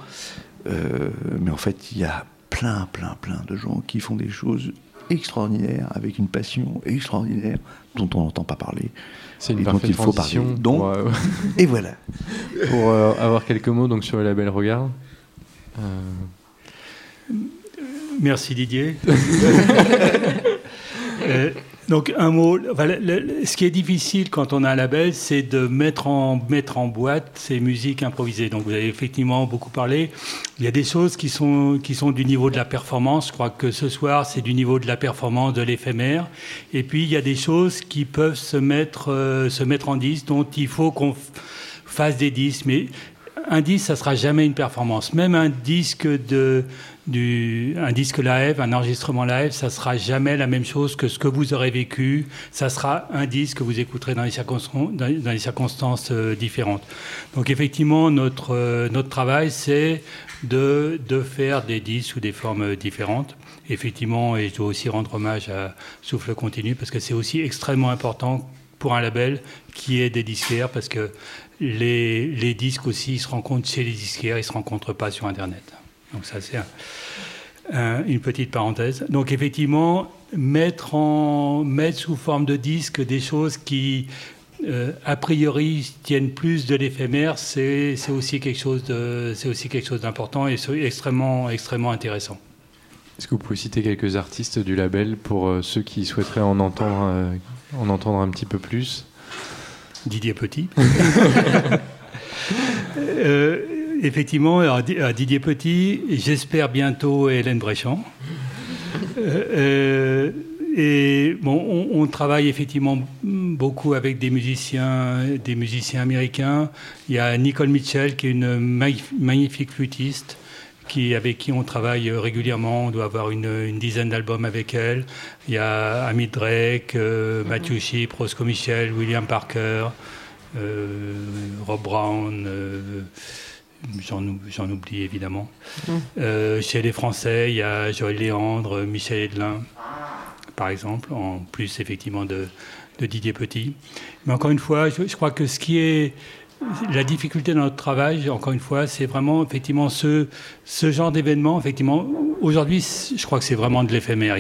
Euh, mais en fait, il y a plein, plein, plein de gens qui font des choses extraordinaires, avec une passion extraordinaire, dont on n'entend pas parler. C'est une et dont il faut parler. transition Donc, pour, euh, et voilà. pour euh, avoir quelques mots donc sur le label Regard. Euh, Merci Didier. Donc un mot, ce qui est difficile quand on a un label, c'est de mettre en, mettre en boîte ces musiques improvisées. Donc vous avez effectivement beaucoup parlé. Il y a des choses qui sont, qui sont du niveau de la performance. Je crois que ce soir, c'est du niveau de la performance, de l'éphémère. Et puis il y a des choses qui peuvent se mettre, euh, se mettre en disque, dont il faut qu'on fasse des disques. Mais un disque, ça sera jamais une performance. Même un disque de, du, un disque live, un enregistrement live, ça sera jamais la même chose que ce que vous aurez vécu. Ça sera un disque que vous écouterez dans les circonstances, dans, les circonstances euh, différentes. Donc effectivement, notre, euh, notre travail, c'est de, de faire des disques sous des formes différentes. Effectivement, et je dois aussi rendre hommage à Souffle Continu, parce que c'est aussi extrêmement important pour un label qui est des disquaires, parce que les, disques aussi, ils se rencontrent chez les disquaires, ils ne se rencontrent pas sur Internet. Donc ça, c'est un- un- une petite parenthèse. Donc effectivement, mettre, en, mettre sous forme de disque des choses qui, euh, a priori, tiennent plus de l'éphémère, c'est aussi quelque chose d'important et extrêmement, extrêmement intéressant. Est-ce que vous pouvez citer quelques artistes du label pour euh, ceux qui souhaiteraient en entendre, euh, en entendre un petit peu plus? Didier Petit. Euh, effectivement, alors, Didier Petit, j'espère bientôt Hélène Bréchamp. Euh, euh, et on, travaille effectivement beaucoup avec des musiciens, des musiciens américains. Il y a Nicole Mitchell qui est une magnifi- magnifique flûtiste. Qui, avec qui on travaille régulièrement, on doit avoir une, une dizaine d'albums avec elle. Il y a Amit Drake, euh, Matthew Shipp, Roscoe Michel, William Parker, euh, Rob Brown, euh, j'en ou- j'en oublie évidemment. Euh, chez les Français, il y a Joël Léandre, Michel Edelin, par exemple, en plus effectivement de, de Didier Petit. Mais encore une fois, je, je crois que ce qui est la difficulté dans notre travail, encore une fois, c'est vraiment effectivement ce, ce genre d'événement. Effectivement, aujourd'hui, je crois que c'est vraiment de l'éphémère.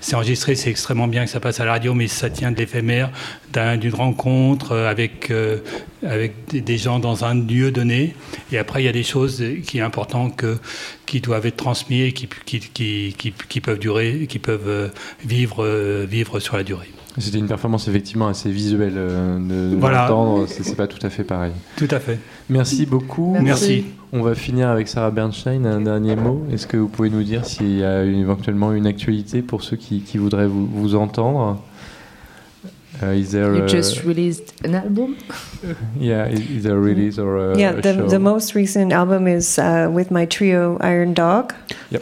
C'est enregistré, c'est extrêmement bien que ça passe à la radio, mais ça tient de l'éphémère, d'un- d'une rencontre euh, avec, euh, avec des, gens dans un lieu donné. Et après, il y a des choses qui est important que, qui doivent être transmises et qui, qui, qui, qui, qui peuvent durer, qui peuvent euh, vivre, euh, vivre sur la durée. C'était une performance effectivement assez visuelle euh, de, Voilà. l'entendre, c'est pas tout à fait pareil. Tout à fait. Merci beaucoup. Merci. On va finir avec Sarah Bernstein. Un dernier mot. Est-ce que vous pouvez nous dire s'il y a une- éventuellement une actualité pour ceux qui, qui voudraient vous, vous entendre? Uh, is there, You uh, just released an album? Yeah, e- either a release or a, yeah, a the, show? the most recent album is uh, with my trio Iron Dog.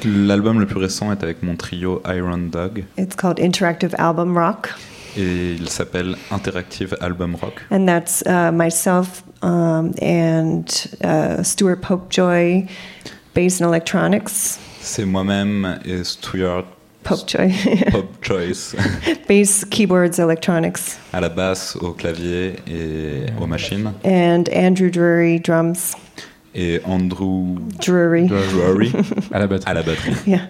L'album le plus récent est avec mon trio Iron Dog It's called Interactive Album Rock. Et il s'appelle Interactive Album Rock. And that's uh, myself um, and uh, Stuart Popejoy, bass and electronics. C'est moi-même et Stuart Popejoy, Pop Choice bass, keyboards, electronics. à la basse, au clavier et aux machines. And Andrew Drury, drums. Et Andrew Drury. Drury à la batterie. à la batterie. Yeah.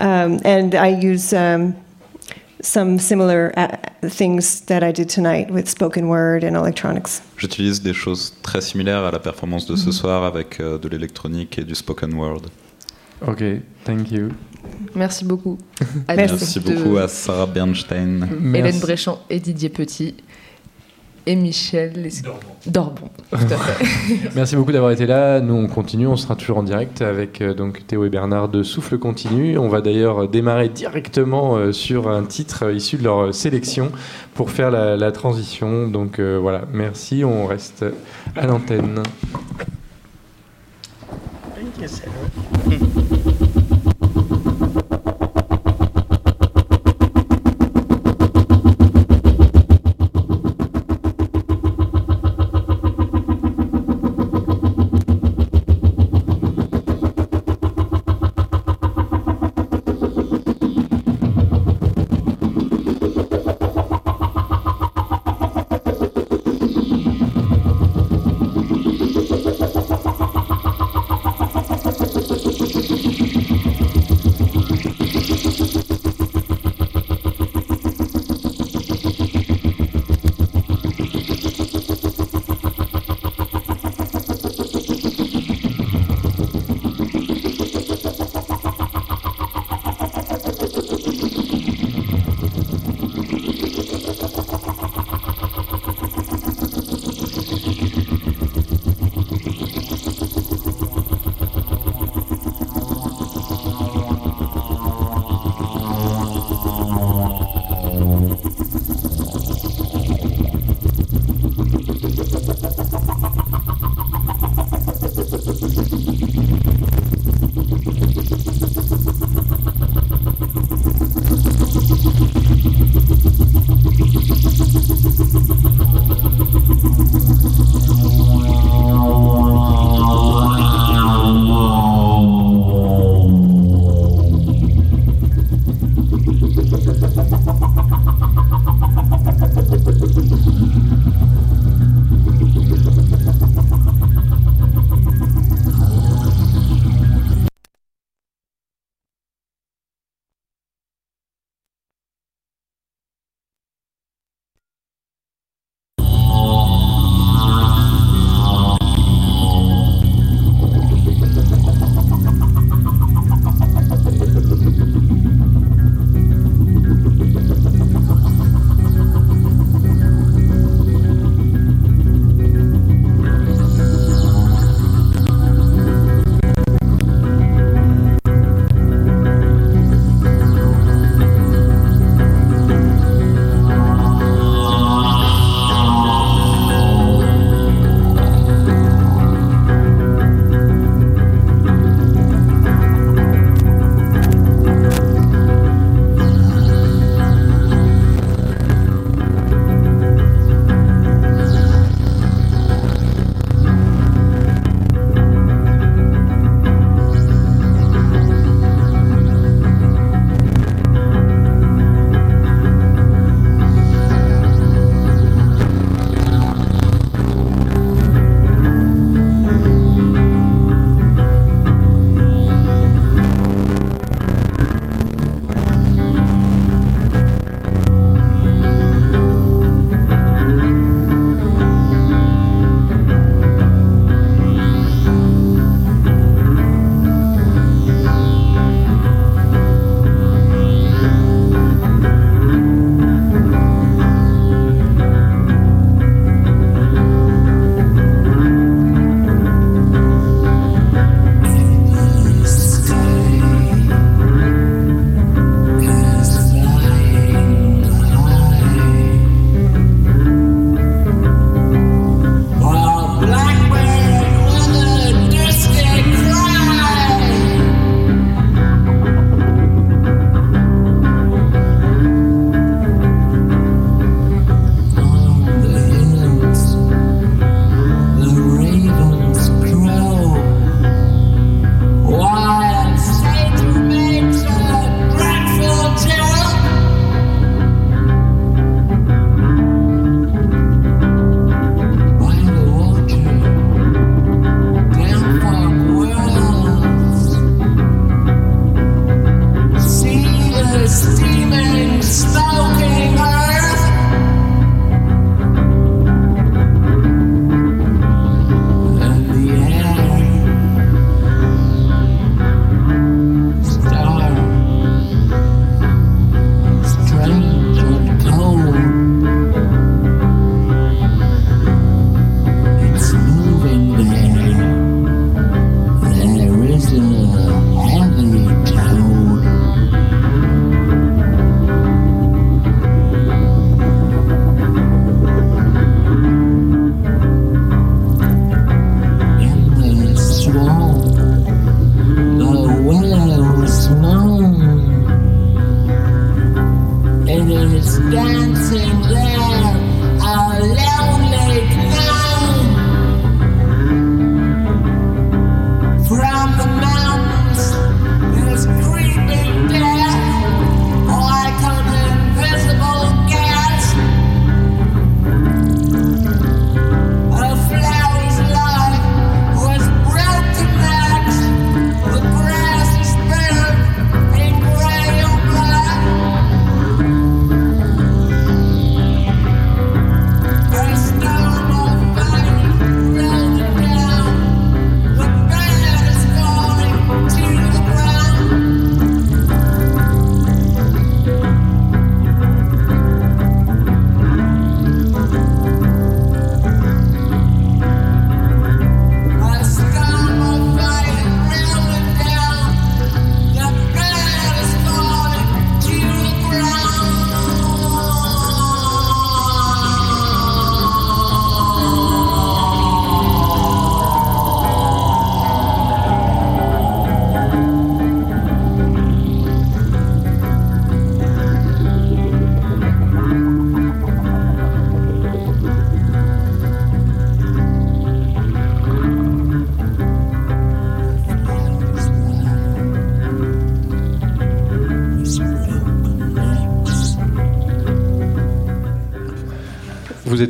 Um, and I use um, some similar things that I did tonight with spoken word and electronics. J'utilise des choses très similaires à la performance de ce Mhm. soir avec euh, de l'électronique et du spoken word. Ok, thank you. Merci beaucoup. À Merci beaucoup à Sarah Bernstein. Hélène Merci. Bréchamp et Didier Petit. Et Michel Les- Dorbon. Tout à fait. Merci beaucoup d'avoir été là. Nous, on continue. On sera toujours en direct avec euh, donc Théo et Bernard de Souffle Continu. On va d'ailleurs démarrer directement euh, sur un titre euh, issu de leur euh, sélection pour faire la, la transition. Donc euh, voilà, merci. On reste à l'antenne.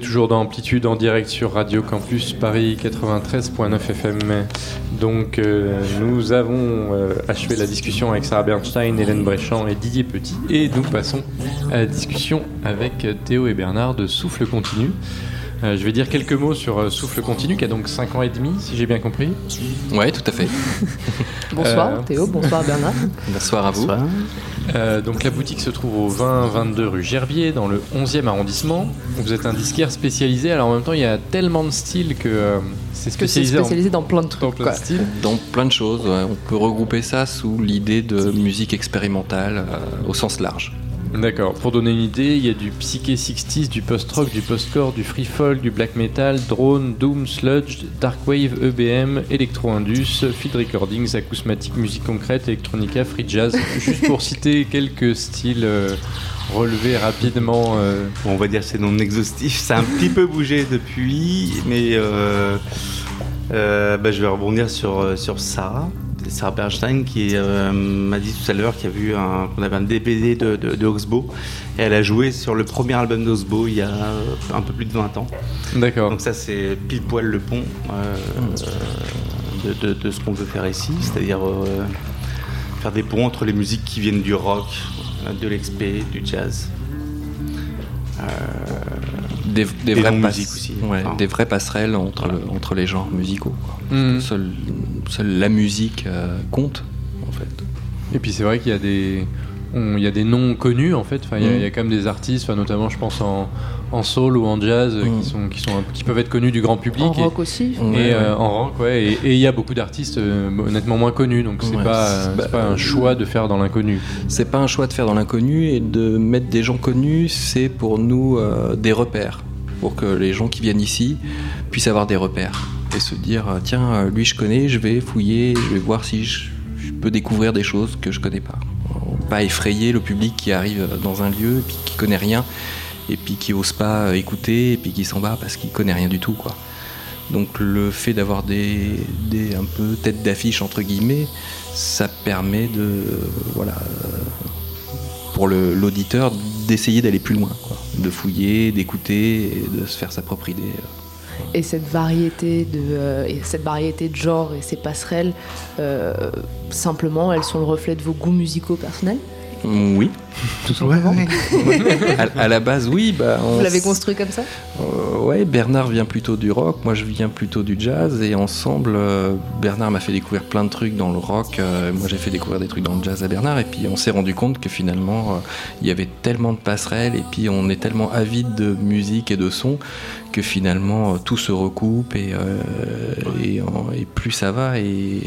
Toujours dans Amplitude en direct sur Radio Campus Paris 93.9 FM. Donc euh, nous avons euh, achevé la discussion avec Sarah Bernstein, Hélène Bréchamp et Didier Petit. Et nous passons à la discussion avec Théo et Bernard de Souffle Continu. Euh, je vais dire quelques mots sur euh, Souffle Continu, qui a donc 5 ans et demi, si j'ai bien compris. Oui, tout à fait. Bonsoir Euh, Théo, bonsoir Bernard. Bonsoir à vous. Euh, donc la boutique se trouve au 20-22 rue Gerbier, dans le 11e arrondissement. Vous êtes un disquaire spécialisé, alors en même temps il y a tellement de styles que euh, c'est Que c'est spécialisé, en- spécialisé dans plein de trucs. dans plein quoi. de styles. Dans plein de choses, ouais. on peut regrouper ça sous l'idée de musique expérimentale euh, au sens large. D'accord, pour donner une idée, il y a du psyché 60s, du post-rock, du post-core, du free folk, du black metal, drone, doom, sludge, dark wave, EBM, electro-indus, field recordings, acousmatique, musique concrète, electronica, free jazz, juste pour citer quelques styles euh, relevés rapidement. euh, Bon, on va dire que c'est non exhaustif. Ça a un petit peu bougé depuis, mais euh, euh, bah, je vais rebondir sur, sur Sarah. Sarah Bernstein qui euh, m'a dit tout à l'heure qu'il y a vu un, qu'on avait un DVD de, de, de Oxbow et elle a joué sur le premier album d'Oxbow il y a euh, un peu plus de 20 ans. D'accord. Donc ça c'est pile poil le pont euh, de, de- de ce qu'on veut faire ici, c'est-à-dire euh, faire des ponts entre les musiques qui viennent du rock, de l'exp, du jazz. Euh, Des, vraies non pas- musique aussi. ouais, Enfin. des vraies passerelles entre, le- entre les genres musicaux. quoi. Mhm. Seule la musique euh, compte, en fait. Et puis c'est vrai qu'il y a des on- il y a des noms connus en fait. Enfin, il y a- Mm. il y, a quand même des artistes, enfin, notamment je pense en, en soul ou en jazz, Mm. qui sont qui sont un- qui peuvent être connus du grand public. En et- rock aussi. Et, Ouais, euh, ouais. en rock, ouais. Et et il y a beaucoup d'artistes euh, honnêtement moins connus, donc c'est Ouais, pas, bah, pas un choix de faire dans l'inconnu. C'est pas un choix de faire dans l'inconnu et de mettre des gens connus, c'est pour nous euh, des repères, pour que les gens qui viennent ici puissent avoir des repères et se dire euh, tiens euh, lui je connais, je vais fouiller, je vais voir si je, peux découvrir des choses que je connais pas. Pas effrayer le public qui arrive dans un lieu et puis qui connaît rien et puis qui ose pas écouter et puis qui s'en va parce qu'il connaît rien du tout quoi. Donc le fait d'avoir des, des un peu tête d'affiche entre guillemets, ça permet de voilà pour l'auditeur d'essayer d'aller plus loin, quoi. de fouiller, d'écouter de se faire sa propre idée. Et cette variété de, euh, et cette variété de genres et ces passerelles, euh, simplement, elles sont le reflet de vos goûts musicaux personnels. Mm, Oui, Tout simplement. à, à la base, oui. Bah, on Vous l'avez construit comme ça? Euh, ouais, Bernard vient plutôt du rock, moi je viens plutôt du jazz, et ensemble, euh, Bernard m'a fait découvrir plein de trucs dans le rock, euh, moi j'ai fait découvrir des trucs dans le jazz à Bernard, et puis on s'est rendu compte que finalement, euh, il y avait tellement de passerelles, et puis on est tellement avide de musique et de son, que finalement euh, tout se recoupe, et, euh, et, en- et plus ça va, et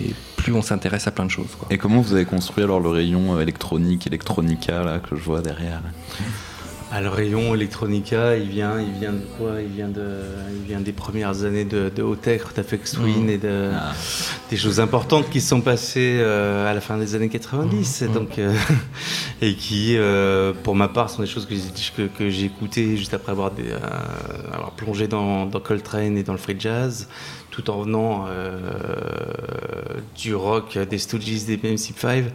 plus on s'intéresse à plein de choses. Et comment vous avez construit alors le rayon euh, électronique, électronica là que je vois derrière Ah, le rayon Electronica, il vient, il vient de quoi? Il vient, de, il vient des premières années de, de Hotech, d'Afex Twin Mm. et de, des choses importantes qui se sont passées euh, à la fin des années 90. Et, donc, euh, et qui, euh, pour ma part, sont des choses que, j'ai- que, que j'ai écoutées juste après avoir, des, euh, avoir plongé dans, dans Coltrane et dans le free jazz, tout en venant euh, du rock, des Stooges, des MC5.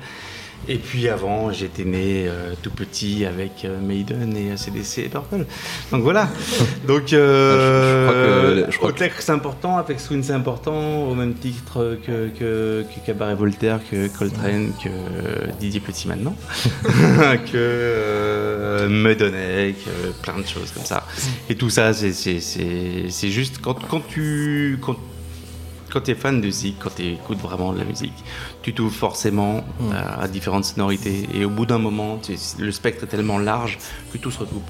Et puis avant, j'étais né euh, tout petit avec euh, Maiden et ACDC et Purple. Donc voilà. Donc euh, Je- je crois que- crois que- Otech, c'est important, Apex Twin c'est important, au même titre que, que, que Cabaret Voltaire, que Coltrane, que Didier Petit maintenant, que euh, Medonec, euh, plein de choses comme ça. Et tout ça, c'est juste quand, quand tu... Quand, quand tu es fan de musique, quand tu écoutes vraiment de la musique, tu t'ouvres forcément à, à différentes sonorités. Et au bout d'un moment, tu- le spectre est tellement large que tout se recoupe.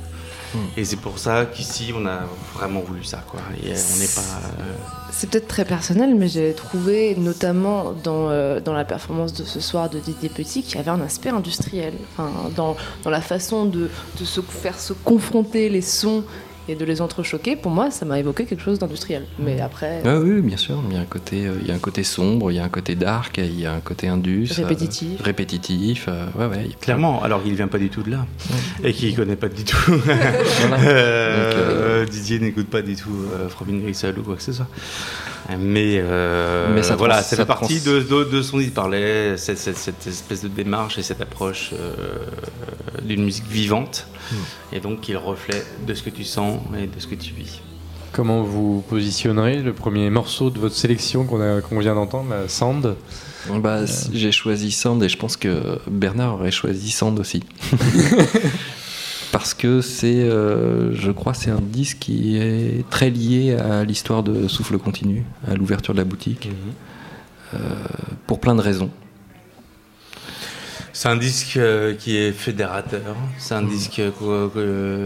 Et c'est pour ça qu'ici, on a vraiment voulu ça. Quoi. Et euh, on n'est pas. euh, C'est peut-être très personnel, mais j'ai trouvé, notamment dans, euh, dans la performance de ce soir de Didier Petit, qu'il y avait un aspect industriel. Enfin, dans, dans la façon de, de se faire se confronter les sons et de les entrechoquer, pour moi, ça m'a évoqué quelque chose d'industriel. Mais après, Ah oui, bien sûr. Il y a un côté, euh, il y a un côté sombre, il y a un côté dark, il y a un côté indus, euh, Répétitif. répétitif. euh, ouais, ouais. Clairement, alors qu'il vient pas du tout de là et qu'il connaît pas du tout. Voilà. Euh, Donc, euh, Didier n'écoute pas du tout euh, Robin Grissel ou quoi que ce soit. Mais, euh, Mais ça voilà, ça fait partie de, de, de son il parlait, cette, cette, cette espèce de démarche et cette approche euh, d'une musique vivante. Et donc qui est le reflet de ce que tu sens et de ce que tu vis. Comment vous positionnerez le premier morceau de votre sélection qu'on vient d'entendre, la Sand? Bah, J'ai choisi Sand et je pense que Bernard aurait choisi Sand aussi. Parce que c'est, euh, je crois, c'est un disque qui est très lié à l'histoire de Souffle Continu, à l'ouverture de la boutique, Euh, pour plein de raisons. C'est un disque euh, qui est fédérateur. C'est un disque euh, que-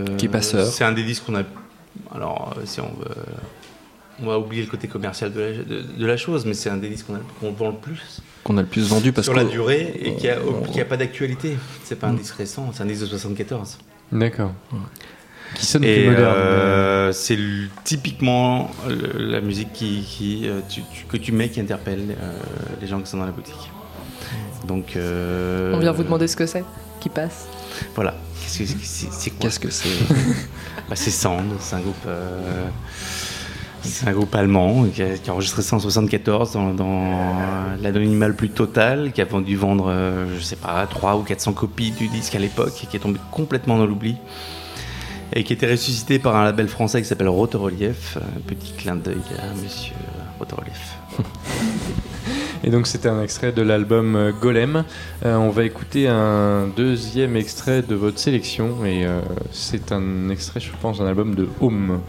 que- Qui est passeur. C'est un des disques qu'on a. Alors, euh, si on veut. On va oublier le côté commercial de la, de, de la chose, mais c'est un des disques qu'on a- qu'on vend le plus. Qu'on a le plus vendu parce Sur que la durée et qui a, qui a pas d'actualité. C'est pas un disque récent, c'est un disque de 74. D'accord. Qui sonne Et plus moderne. euh, c'est le- typiquement le- la musique qui, qui, euh, tu- tu- que tu mets qui interpelle euh, les gens qui sont dans la boutique. Donc, euh, On vient vous demander ce que c'est qui passe. Voilà. Qu'est-ce que c'est c'est quoi Qu'est-ce que c'est Bah, C'est Sand, c'est un groupe. euh, c'est un groupe allemand qui a, qui a enregistré ça en 74 dans, dans l'anonymat le plus total, qui a vendu vendre, euh, je sais pas, 3 ou 400 copies du disque à l'époque, et qui est tombé complètement dans l'oubli. Et qui a été ressuscité par un label français qui s'appelle Rotorelief. Un petit clin d'œil à monsieur Rotorelief. Et donc c'était un extrait de l'album euh, Golem. Euh, on va écouter un deuxième extrait de votre sélection et euh, c'est un extrait, je pense, d'un album de Home.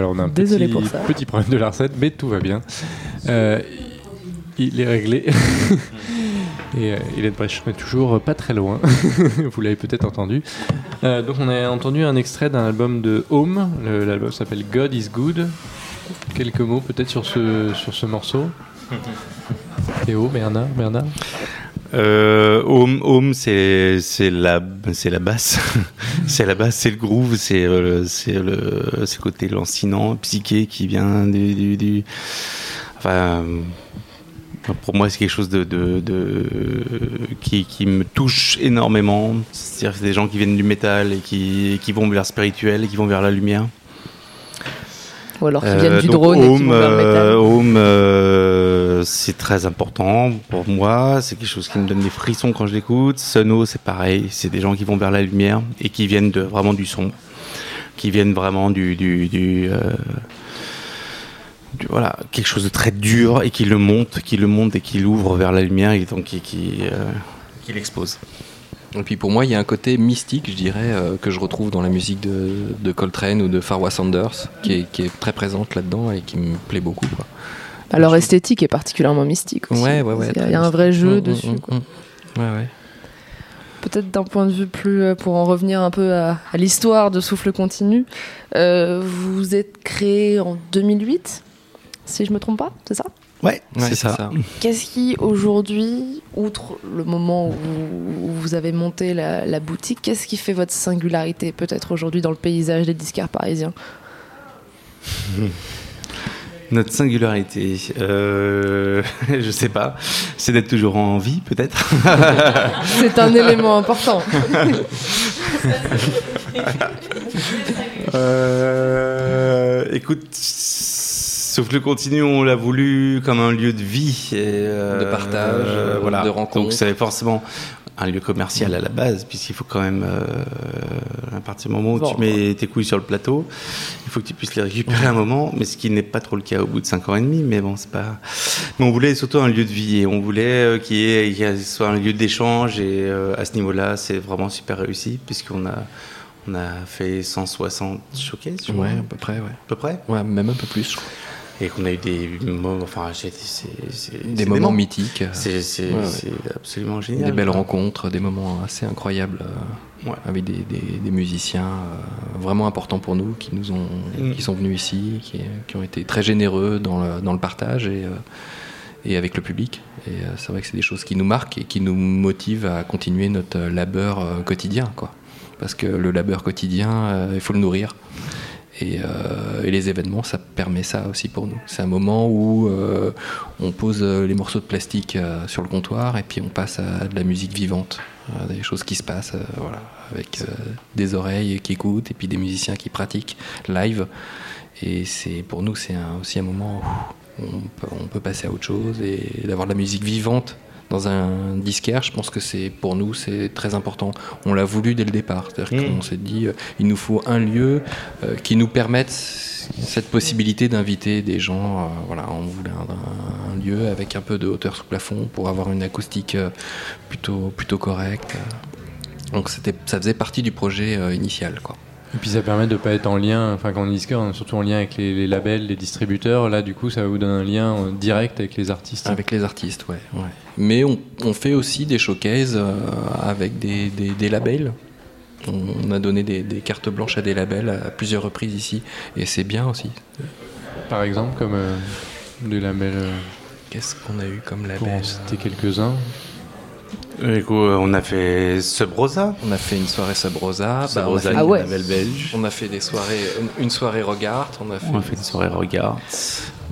Voilà, on a un Désolé petit, pour ça. petit problème de la recette, mais tout va bien. Euh, il est réglé. Et euh, Hélène Bresch n'est toujours pas très loin, vous l'avez peut-être entendu. Euh, donc on a entendu un extrait d'un album de Home, l'album s'appelle God is Good. Quelques mots peut-être sur ce, sur ce morceau Théo, Bernard, Bernard Euh, home, home c'est c'est la c'est la basse, c'est la basse, c'est le groove, c'est euh, c'est le côté lancinant, psyché qui vient du, du, du- enfin pour moi c'est quelque chose de, de, de- qui, qui me touche énormément. C'est-à-dire que c'est des gens qui viennent du métal et qui, qui vont vers le spirituel et qui vont vers la lumière. Ou alors qui Euh, viennent du drone et qui vont vers le métal. Home, euh, c'est très important pour moi. C'est quelque chose qui me donne des frissons quand je l'écoute. Sono, c'est pareil. C'est des gens qui vont vers la lumière et qui viennent de, vraiment du son, qui viennent vraiment du, du, du, euh, voilà, quelque chose de très dur et qui le monte, qui le monte et qui l'ouvre vers la lumière et donc qui, qui, euh, l'expose. Et puis pour moi, il y a un côté mystique, je dirais, euh, que je retrouve dans la musique de, Coltrane ou de Farwa Sanders, qui est, très présente là-dedans et qui me plaît beaucoup. Alors esthétique est particulièrement mystique aussi. Ouais, ouais, ouais. Il y a- un vrai jeu Mm, mm, dessus. mm, quoi. Ouais, ouais. Peut-être d'un point de vue plus, euh, pour en revenir un peu à, à l'histoire de Souffle Continu, euh, vous êtes créé en 2008, si je me trompe pas, c'est ça? Ouais, Ouais, c'est ça. Qu'est-ce qui aujourd'hui, outre le moment où vous, où vous avez monté la, la boutique, qu'est-ce qui fait votre singularité peut-être aujourd'hui dans le paysage des disquaires parisiens? Notre singularité, euh, je sais pas, c'est d'être toujours en vie peut-être. C'est un élément important. Euh, écoute, sauf le continu, on l'a voulu comme un lieu de vie, et, euh, De partage, euh, voilà. de rencontre. Donc c'est forcément un lieu commercial à la base, puisqu'il faut quand même, euh, à partir du moment où Bon. tu mets tes couilles sur le plateau, il faut que tu puisses les récupérer un moment, mais ce qui n'est pas trop le cas au bout de 5 ans et demi, mais bon, c'est pas. Mais on voulait surtout un lieu de vie et on voulait euh, qu'il y y ait- soit un lieu d'échange et euh, à ce niveau-là, c'est vraiment super réussi, puisqu'on a. On a fait 160 showcases, Ouais, à peu près, ouais. à peu près. Ouais, même un peu plus, je crois. Et qu'on a eu des moments, enfin, c'est, Des moments mythiques. C'est, Ouais, ouais. absolument génial. Des belles rencontres, des moments assez incroyables euh, Ouais. avec des, des- des musiciens euh, vraiment importants pour nous qui nous ont Mm. qui sont venus ici, qui, qui ont été très généreux dans le, dans le partage et, euh, et avec le public. Et c'est vrai que c'est des choses qui nous marquent et qui nous motivent à continuer notre labeur quotidien, quoi. Parce que le labeur quotidien, il faut le nourrir. Et, euh, et les événements, ça permet ça aussi pour nous. C'est un moment où euh, on pose euh, les morceaux de plastique sur le comptoir et puis on passe à de la musique vivante, euh, des choses qui se passent, voilà, avec des oreilles qui écoutent et puis des musiciens qui pratiquent live. Et c'est pour nous, c'est aussi un moment où on peut passer à autre chose et d'avoir de la musique vivante dans un disquaire, je pense que c'est pour nous c'est très important. On l'a voulu dès le départ, c'est-à-dire Mm. qu'on s'est dit euh, il nous faut un lieu euh, qui nous permette cette possibilité d'inviter des gens. euh, voilà, on voulait un, un lieu avec un peu de hauteur sous plafond pour avoir une acoustique euh, plutôt plutôt correcte. Donc c'était, ça faisait partie du projet initial, quoi. Et puis ça permet de pas être en lien, enfin quand on est disqueur, on est surtout en lien avec les, les labels, les distributeurs. Là, du coup, ça vous donne un lien euh, direct avec les artistes. Avec les artistes, ouais. ouais. Mais on, on fait aussi des showcases euh, avec des, des- des labels. On, on a donné des, des cartes blanches à des labels à plusieurs reprises ici. Et c'est bien aussi. Par exemple, comme euh, des labels. euh, Qu'est-ce qu'on a eu comme pour en label citer quelques-uns. Du coup, euh, on a fait Subrosa. On a fait une soirée Sub Rosa. Sub bah, on Ah ouais. On a fait des soirées, une soirée Regard, on a fait, On a fait une soirée regard.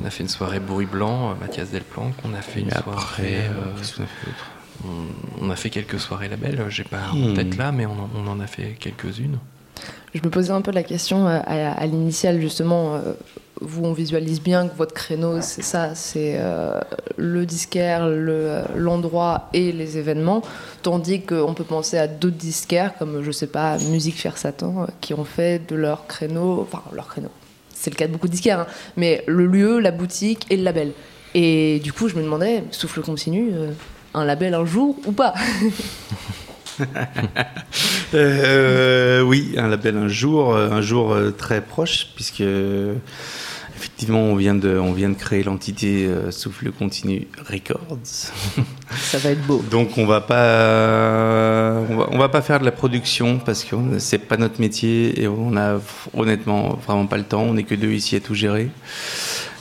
on a fait une soirée Bruit Blanc, euh, Mathias Delplanque, on a fait une Et soirée, après, euh, euh, qu'est-ce qu'on a fait d'autre on, on a fait quelques soirées labels, j'ai pas en Hmm. tête là, mais on en, on en a fait quelques-unes. Je me posais un peu la question euh, à, à l'initiale, justement. euh, vous, on visualise bien que votre créneau, c'est ça, c'est euh, le disquaire, le, l'endroit et les événements. Tandis qu'on peut penser à d'autres disquaires, comme, je sais pas, Musique Faire Satan, euh, qui ont fait de leur créneau, enfin, leur créneau, c'est le cas de beaucoup de disquaires, hein, mais le lieu, la boutique et le label. Et du coup, je me demandais, souffle continu, euh, un label un jour ou pas Euh, oui, un label un jour, un jour très proche, puisque effectivement on vient de, on vient de créer l'entité euh, Souffle Continu Records. Ça va être beau. Donc on va pas, on va, on va pas faire de la production parce que c'est pas notre métier et on a honnêtement vraiment pas le temps. On n'est que deux ici à tout gérer.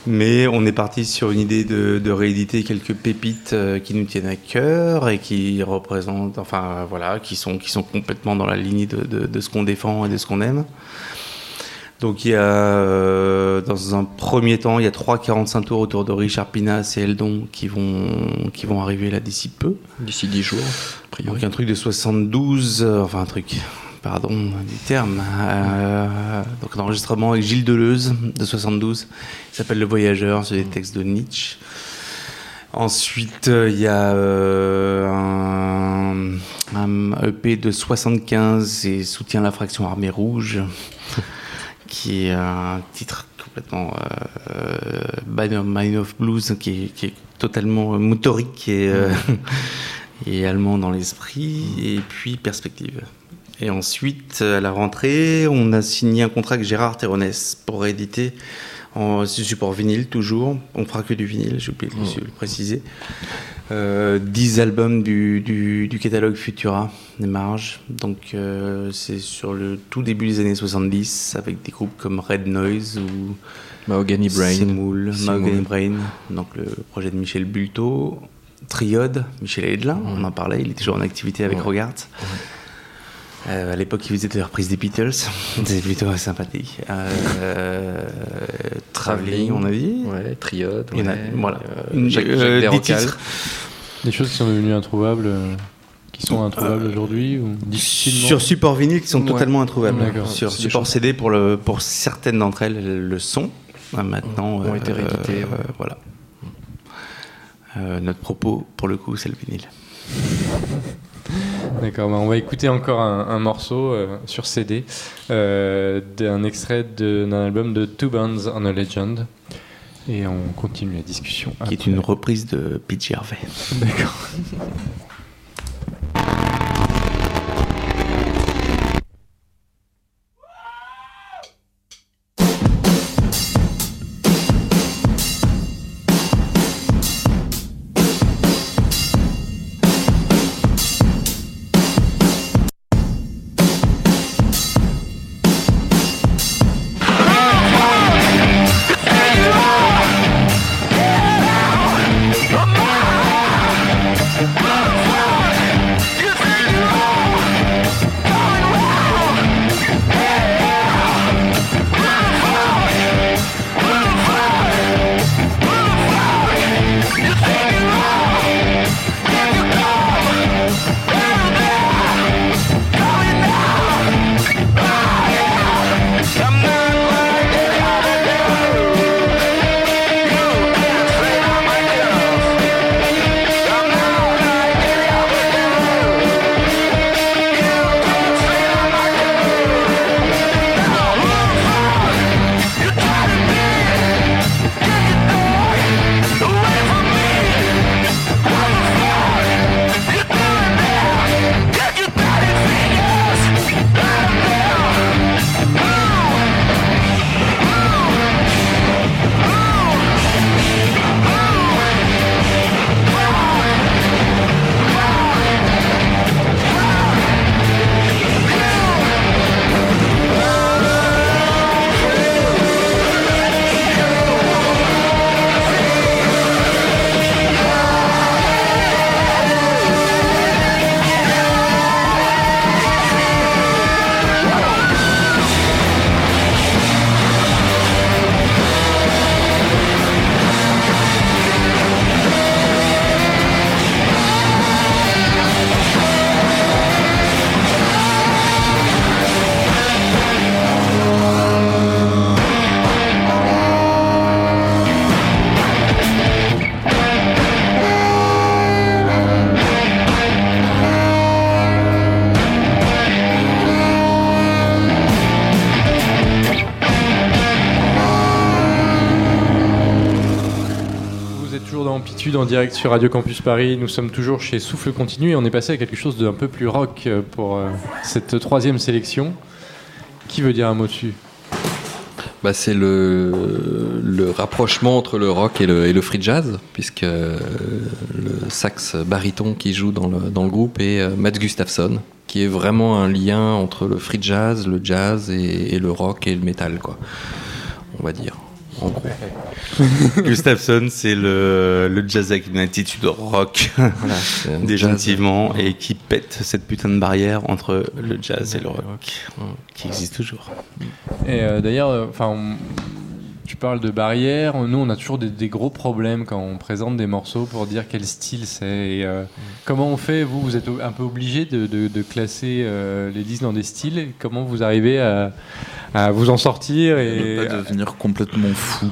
Mais on est parti sur une idée de, de rééditer quelques pépites euh, qui nous tiennent à cœur et qui représentent, enfin voilà, qui sont, qui sont complètement dans la ligne de, de, de ce qu'on défend et de ce qu'on aime. Donc il y a, euh, dans un premier temps, il y a trois 45 tours autour de Richard Pinas et Eldon qui vont, qui vont arriver là d'ici peu. D'ici 10 jours. Donc un truc de 72, euh, enfin un truc, pardon du terme, euh, donc un enregistrement avec Gilles Deleuze de 72, il s'appelle Le Voyageur, c'est des textes de Nietzsche. Ensuite, euh, il y a euh, un, un EP de 75 et soutient la fraction Armée Rouge, qui est un titre complètement euh, Mind of- Blues, qui est, qui est totalement motorique et, euh, et allemand dans l'esprit, et puis Perspective. Et ensuite, à la rentrée, on a signé un contrat avec Gérard Terronès pour rééditer en support vinyle toujours. On fera que du vinyle, j'ai oublié de le- préciser. Euh, 10 albums du, du, du catalogue Futura, des marges. Donc euh, c'est sur le tout début des années 70 avec des groupes comme Red Noise ou Mahogany Brain. Mahogany Brain, donc le projet de Michel Bulto. Triode, Michel Edlin, on en parlait, il est toujours en activité avec Ouais. Rogart. Euh, à l'époque, il faisait des reprises des Beatles, c'était plutôt sympathique. Euh, Travelling, on a dit. Ouais, Triode. Il y en a- ouais. voilà. Euh, Une- Jacques, euh, Jacques des Desrocal. titres. Des choses qui sont devenues introuvables, euh, qui sont introuvables aujourd'hui ou difficilement Sur support vinyle qui sont Ouais. totalement introuvables. Sur support CD, pour, le, pour certaines d'entre elles, le sont. Ah, Maintenant, Ont été euh, ouais. voilà. Euh, notre propos, pour le coup, c'est le vinyle. D'accord, bah on va écouter encore un, un morceau euh, sur CD euh, d'un extrait d'un album de Two Bands on a Legend. Et on continue la discussion. Qui est une reprise de Pete Gervais. D'accord. direct sur Radio Campus Paris. Nous sommes toujours chez Souffle Continu et on est passé à quelque chose d'un peu plus rock euh, pour euh, cette troisième sélection. Qui veut dire un mot dessus? Bah, C'est le, rapprochement entre le rock et le, free jazz, puisque euh, le sax baryton qui joue dans le, groupe est Mats Gustafsson, qui est vraiment un lien entre le free jazz, le jazz et, et le rock et le metal, quoi. On va dire. En gros. Gustafsson, c'est le, le jazz avec une attitude rock, Voilà, c'est un définitivement, jazz. et qui pète cette putain de barrière entre le jazz et le rock, qui existe toujours. Et euh, d'ailleurs, euh, enfin, on- tu parles de barrières. Nous, on a toujours des, des gros problèmes quand on présente des morceaux pour dire quel style c'est. Euh, Comment on fait? Vous, vous êtes un peu obligé de, de- de classer euh, les disques dans des styles. Comment vous arrivez à, à vous en sortir et ne pas devenir complètement fou.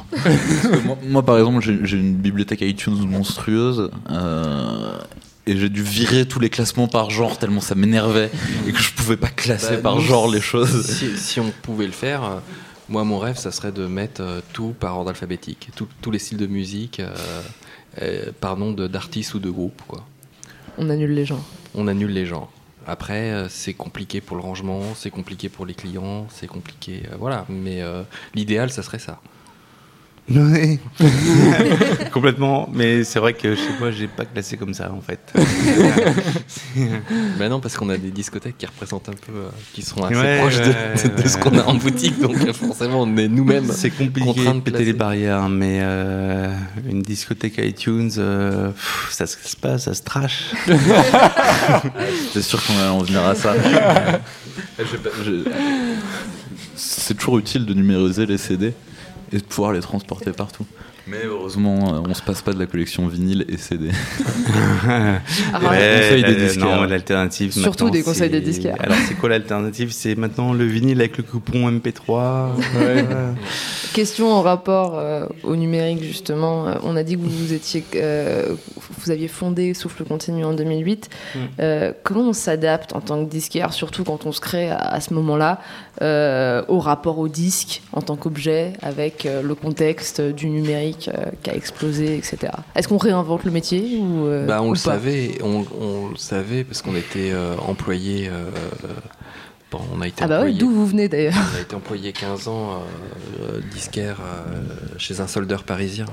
Moi, moi, par exemple, j'ai j'ai une bibliothèque iTunes monstrueuse. euh, et j'ai dû virer tous les classements par genre tellement ça m'énervait et que je pouvais pas classer Bah, par nous, genre les choses. Si, si on pouvait le faire, euh, moi mon rêve, ça serait de mettre euh, tout par ordre alphabétique, tout- tous les styles de musique euh, euh, par nom de- d'artistes ou de groupes. Quoi. On annule les gens. On annule les genres. Après, euh, c'est compliqué pour le rangement, c'est compliqué pour les clients, c'est compliqué. euh, voilà, mais l'idéal, ça serait ça. Ouais. Complètement, mais c'est vrai que chez moi, j'ai pas classé comme ça en fait. Ben non, parce qu'on a des discothèques qui représentent un peu, euh, qui sont assez Ouais, proches de, ouais, de- de ce qu'on a en boutique, donc euh, forcément, on est nous-mêmes. C'est compliqué contraints de de péter les barrières, mais euh, une discothèque iTunes, euh, pff, ça se passe, ça se trash. C'est sûr qu'on en venir à ça. Je- C'est toujours utile de numériser les CD et de pouvoir les transporter partout. Mais heureusement, euh, on se passe pas de la collection vinyle et CD. Ah, Ouais, conseil des disquaires. Non, l'alternative. Surtout des conseils des disquaires. Alors, c'est quoi l'alternative? C'est maintenant le vinyle avec le coupon MP3. Ouais. Question en rapport euh, au numérique justement. Euh, on a dit que vous étiez, euh, vous aviez fondé Souffle Continu en 2008. Mm. Euh, comment on s'adapte en tant que disquaire, surtout quand on se crée à, à ce moment-là, euh, au rapport au disque en tant qu'objet, avec euh, le contexte du numérique euh, qui a explosé, etc. Est-ce qu'on réinvente le métier ou euh, Bah, on ou le pas savait, on, on le savait parce qu'on était euh, employé. bon, on a été Ah bah employé- d'où vous venez d'ailleurs On a été employé 15 ans euh, disquaire euh, chez un soldeur parisien.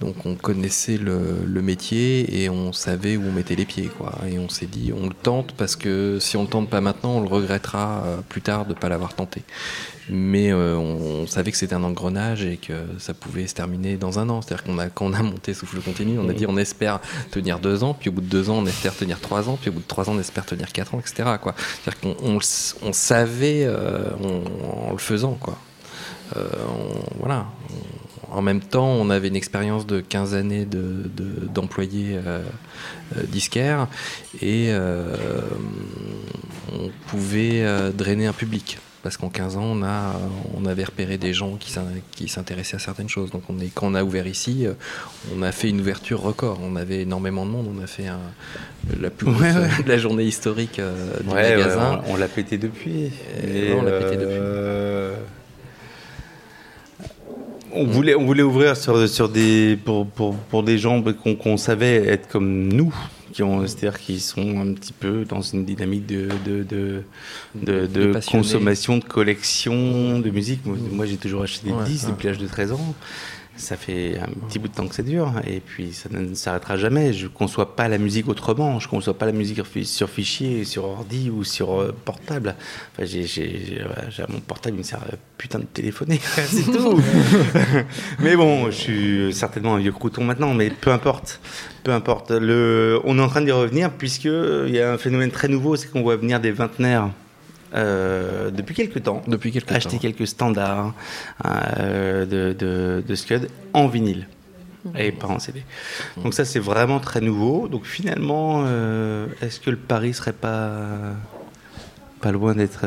Donc on connaissait le, métier et on savait où on mettait les pieds. Quoi. Et on s'est dit, on le tente parce que si on le tente pas maintenant, on le regrettera euh, plus tard de ne pas l'avoir tenté. Mais euh, on, savait que c'était un engrenage et que ça pouvait se terminer dans un an. C'est-à-dire qu'on a, quand on a monté Souffle Continu, on a dit on espère tenir deux ans, puis au bout de deux ans, on espère tenir trois ans, puis au bout de trois ans, on espère tenir quatre ans, etc. quoi. C'est-à-dire qu'on on, on savait euh, en le faisant. Quoi. Voilà. En même temps, on avait une expérience de 15 années de- de- d'employés euh, euh, disquaires et euh, on pouvait drainer un public. Parce qu'en 15 ans, on, a, on avait repéré des gens qui s'in- qui s'intéressaient à certaines choses. Donc on est, quand on a ouvert ici, on a fait une ouverture record. On avait énormément de monde. On a fait un- la plus grosse Ouais, ouais. la journée historique du Ouais, magasin. on, on l'a pété depuis. Et on l'a pété depuis. euh, On voulait, on voulait ouvrir sur, sur des, pour, pour, pour des gens qu'on qu'on savait être comme nous, qui ont, c'est-à-dire qui sont un petit peu dans une dynamique de, de, de, de, De de passionnés. consommation, de collection, de musique. Moi, moi, j'ai toujours acheté des Ouais, disques ouais. depuis l'âge de 13 ans. Ça fait un petit bout de temps que ça dure, et puis ça ne s'arrêtera jamais. Je ne conçois pas la musique autrement. Je ne conçois pas la musique sur fichier, sur ordi ou sur euh, portable. Enfin, j'ai, mon portable, il me sert à putain de téléphoner, c'est tout. mais bon, je suis certainement un vieux crouton maintenant, mais peu importe. Peu importe. Le, on est en train d'y revenir, puisqu'il y a un phénomène très nouveau, c'est qu'on voit venir des vingtenaires. Euh, depuis quelques temps, Depuis quelques acheter temps. quelques standards euh, de, de, de Scud en vinyle et pas en CD. Donc ça c'est vraiment très nouveau. Donc finalement, euh, est-ce que le pari serait pas pas loin d'être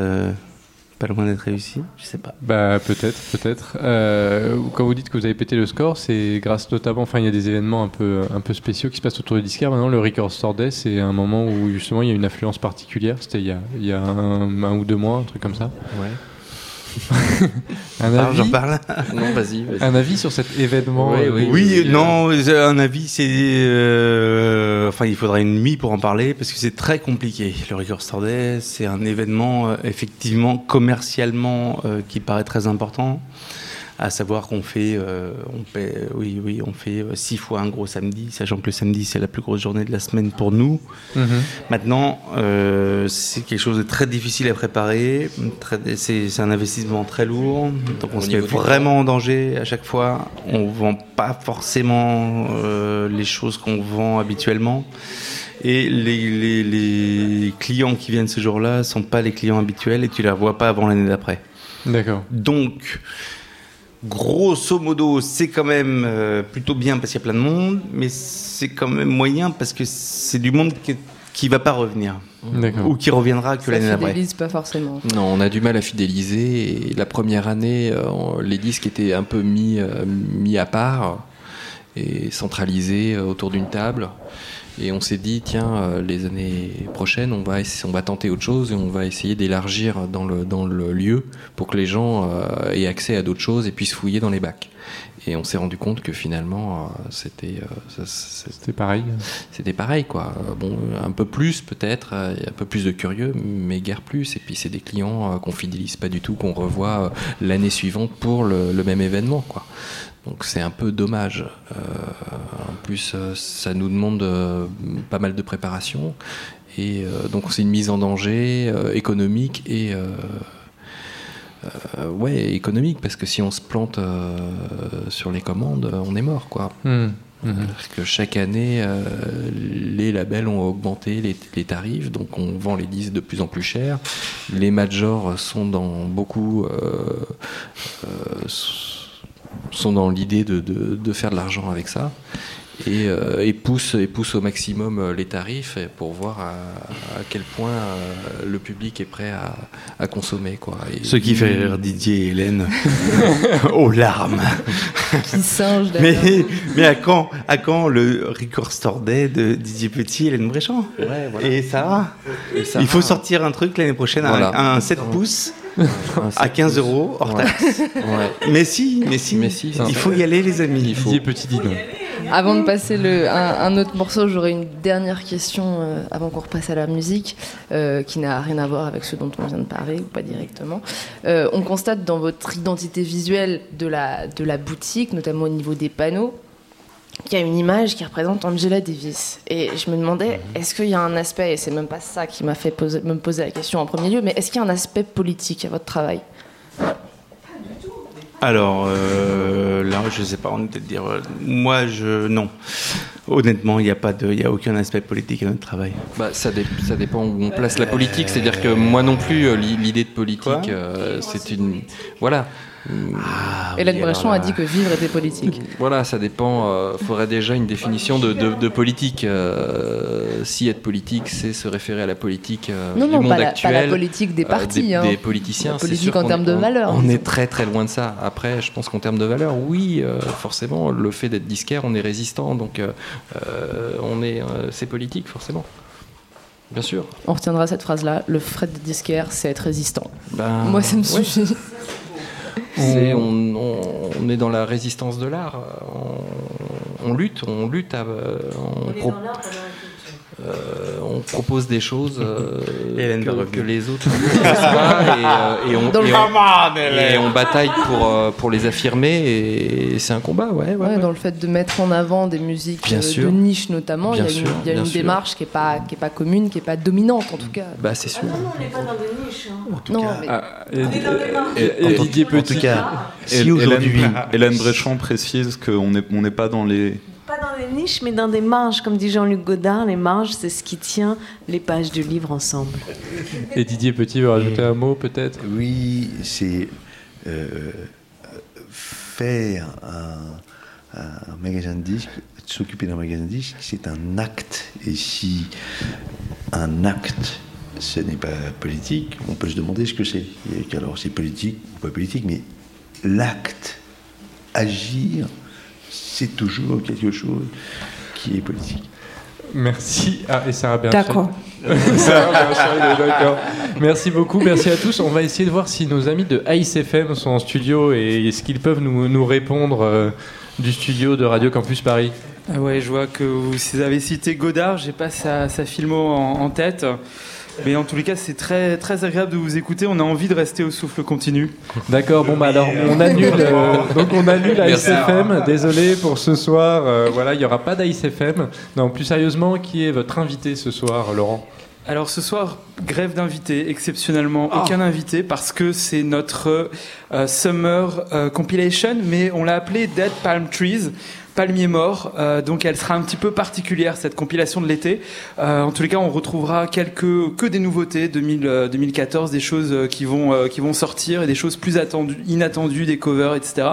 pas loin d'être réussi Je sais pas. Bah peut-être, peut-être. Euh, quand vous dites que vous avez pété le score, c'est grâce notamment, enfin il y a des événements un peu, un peu spéciaux qui se passent autour du disquaire. Maintenant, le Record Store Day, c'est un moment où justement il y a une influence particulière. C'était il y a, il y a un, un ou deux mois, un truc comme ça. Ouais. Un avis, J'en parle. Non, vas-y, un avis sur cet événement. Oui, euh, oui. Oui, qui- non, un avis, c'est euh, euh, enfin, il faudra une nuit pour en parler parce que c'est très compliqué. Le Record Store Day, c'est un événement euh, effectivement commercialement euh, qui paraît très important à savoir qu'on fait, euh, on paie- oui, oui, on fait euh, six fois un gros samedi, sachant que le samedi c'est la plus grosse journée de la semaine pour nous. Mhm. Maintenant, euh, c'est quelque chose de très difficile à préparer, c'est un investissement très lourd, donc on Au se met vraiment en danger à chaque fois. On vend pas forcément euh, les choses qu'on vend habituellement. Et les, les- les clients qui viennent ce jour-là sont pas les clients habituels et tu les vois pas avant l'année d'après. D'accord. Donc, grosso modo, c'est quand même euh, plutôt bien parce qu'il y a plein de monde, mais c'est quand même moyen parce que c'est du monde qui, qui va pas revenir. Ou qui reviendra que l'année d'après. fidélise pas forcément. Non, on a du mal à fidéliser. Et la première année, euh, les disques étaient un peu mis, euh, mis à part et centralisés autour d'une table. Et on s'est dit, tiens, euh, les années prochaines, on va, on va tenter autre chose et on va essayer d'élargir dans le, dans le lieu pour que les gens euh, aient accès à d'autres choses et puissent fouiller dans les bacs. Et on s'est rendu compte que finalement, euh, c'était euh, C'était pareil. c'était pareil quoi. Euh, Bon, un peu plus peut-être, euh, un peu plus de curieux, mais guère plus. Et puis c'est des clients qu'on fidélise pas du tout, qu'on revoit l'année suivante pour le, le même événement quoi. Donc c'est un peu dommage. Euh, en plus, euh, ça nous demande euh, pas mal de préparation. Et donc c'est une mise en danger économique et euh, ouais économique parce que si on se plante euh, sur les commandes, on est mort quoi. Hmm. Mhm. Parce que chaque année, euh, les labels ont augmenté les, les tarifs, donc on vend les disques de plus en plus cher. Les majors sont dans beaucoup sont dans l'idée de, de- de faire de l'argent avec ça et, euh, et poussent et poussent au maximum euh, les tarifs pour voir à, à quel point euh, le public est prêt à, à consommer quoi. Et- Ce qui fait rire Didier et Hélène aux larmes. Qui singe Mais, d'ailleurs. mais à quand, à quand le Record Store Day de Didier Petit et Hélène Bréchamp Ouais, voilà. Et Sarah Et Sarah. Il faut sortir un truc l'année prochaine, un- Voilà. un, 7 pouces Un à 15 euros hors Ouais. taxe. Ouais. Mais si, mais si, Mais si, c'est il faut y aller les amis. Il faut. Didier Petit Dino. Avant de passer le, un, un autre morceau, j'aurais une dernière question euh, avant qu'on repasse à la musique, euh, qui n'a rien à voir avec ce dont on vient de parler, ou pas directement. Euh, on constate dans votre identité visuelle de la, de la boutique, notamment au niveau des panneaux, qu'il y a une image qui représente Angela Davis. Et je me demandais, est-ce qu'il y a un aspect, et c'est même pas ça qui m'a fait poser- me poser la question en premier lieu, mais est-ce qu'il y a un aspect politique à votre travail? Alors euh, là, je sais pas, on peut dire. euh, moi, je non. Honnêtement, il n'y a pas de, il y a aucun aspect politique à notre travail. Bah, ça, dé- ça dépend où on place la politique. C'est-à-dire que moi non plus, euh, l'i- l'idée de politique, euh, c'est une. Voilà. Ah, Hélène oui, Bréchon a dit que vivre était politique. Voilà, ça dépend. Il faudrait déjà une définition de, de- de politique. Euh, si être politique, c'est se référer à la politique euh, Non, du non, monde pas la, pas actuel. la politique des euh, partis. des, hein. des politiciens. La politique en termes de on- valeurs, On, est très très loin de ça. Après, je pense qu'en termes de valeurs, oui, euh, forcément, le fait d'être disquaire, on est résistant, donc euh, euh, on est, euh, c'est politique, forcément. Bien sûr. On retiendra cette phrase-là. Le fret de disquaire, c'est être résistant. Ben, Moi, ça me ouais. suffit. C'est- on, on- on est dans la résistance de l'art. On, on lutte, on lutte. à- on, pro- euh, on propose des choses euh, que, les autres ne connaissent pas et, euh, et on, et on- et bataille pour, euh, pour les affirmer et c'est un combat, ouais. ouais, Ouais, ouais. dans le fait de mettre en avant des musiques Bien sûr. de niche notamment, il y a une, y a sûr. démarche qui n'est pas, qui est pas commune, qui n'est pas dominante en tout cas. Bah, c'est sûr. on n'est pas dans des niches. hein. Non, mais Ah, et, On est dans et En tout- en Petit. tout cas, Et si aujourd'hui. Hélène, Bréchand précise qu'on n'est on n'est pas dans les. Pas dans des niches, mais dans des marges. Comme dit Jean-Luc Godard, les marges, c'est ce qui tient les pages du livre ensemble. Et Didier Petit veut rajouter un mot peut-être? Oui, c'est euh, faire un, un magasin de disques, s'occuper d'un magasin de disques, c'est un acte. Et si un acte, ce n'est pas politique, on peut se demander ce que c'est. Alors c'est politique ou pas politique, mais l'acte, agir, c'est toujours quelque chose qui est politique. Merci. Ah, et Sarah Bernstein. D'accord. Sarah Bernstein est d'accord. Merci beaucoup, merci à tous. On va essayer de voir si nos amis de Ice FM sont en studio et est-ce qu'ils peuvent nous, nous répondre euh, du studio de Radio Campus Paris. Ah ouais, je vois que vous avez cité Godard, j'ai pas sa, sa filmo en, en tête. Mais en tous les cas, c'est très, très agréable de vous écouter. On a envie de rester au souffle continu. D'accord, bon bah alors on annule, euh, donc on annule. AICFM. Désolé pour ce soir. euh, voilà, il y aura pas d'AICFM. Non, plus sérieusement, qui est votre invité ce soir, Laurent? Alors ce soir, grève d'invités, exceptionnellement aucun invité parce que c'est notre euh, Summer euh, Compilation, mais on l'a appelée Dead Palm Trees. Palmier mort, euh, donc elle sera un petit peu particulière cette compilation de l'été. Euh, en tous les cas, on retrouvera quelques que des nouveautés 2000, euh, 2014, des choses qui vont qui vont sortir et des choses plus attendues, inattendues, des covers, etc.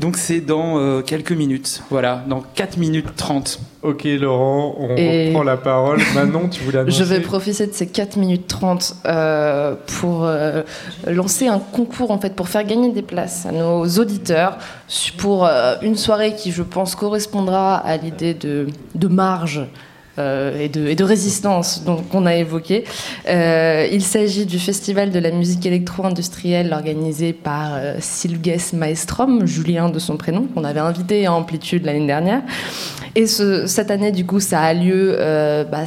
Donc c'est dans quelques minutes, voilà, dans 4 minutes 30. Ok Laurent, on Et- reprend la parole. Manon, tu voulais annoncer Je vais profiter de ces 4 minutes 30 euh, pour euh, lancer un concours en fait pour faire gagner des places à nos auditeurs pour euh, une soirée qui je pense correspondra à l'idée de, de marge. Euh, et, de, et de résistance qu'on a évoqué. Euh, il s'agit du Festival de la musique électro-industrielle organisé par euh, Silges Maestrom, Julien de son prénom, qu'on avait invité à Amplitude l'année dernière. Et ce- cette année, du coup, ça a lieu euh, bah,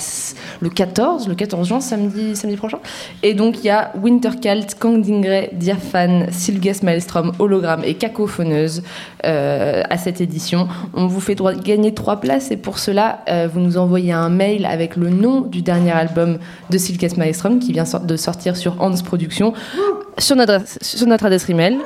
le 14, le 14 juin, samedi, prochain. Et donc, il y a Winterkalt, Kangdingre, Diaphane, Silges Maelstrom, Hologramme et Cacophoneuse à cette édition. On vous fait gagner trois places et pour cela, vous nous envoyez un mail avec le nom du dernier album de Silges Maelstrom qui vient de sortir sur Hans Productions sur notre, adresse- sur notre adresse email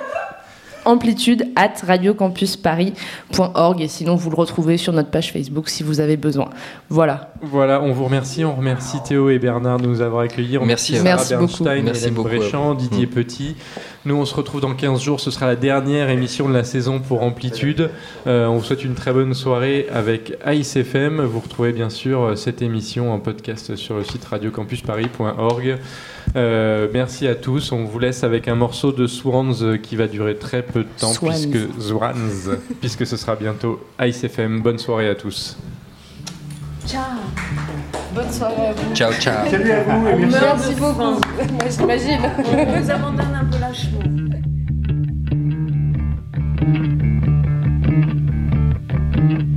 amplitude at radiocampusparis.org et sinon vous le retrouvez sur notre page Facebook si vous avez besoin. Voilà. Voilà, on vous remercie. On remercie Théo et Bernard de nous avoir accueillis. On Merci vous. Sarah Merci beaucoup. Bernstein, Merci Hélène beaucoup. Didier Mm. Petit. Nous, on se retrouve dans 15 jours. Ce sera la dernière émission de la saison pour Amplitude. Euh, on vous souhaite une très bonne soirée avec AICFM. Vous retrouvez bien sûr euh, cette émission en podcast sur le site radiocampusparis.org. Euh, merci à tous. On vous laisse avec un morceau de Swans euh, qui va durer très peu de temps Swans. puisque Swans, puisque ce sera bientôt AICFM. Bonne soirée à tous. Ciao. Bonne soirée à vous. Ciao, ciao. Salut à vous merci. Beaucoup. Moi, j'imagine. On vous abandonne un peu lâchement. thank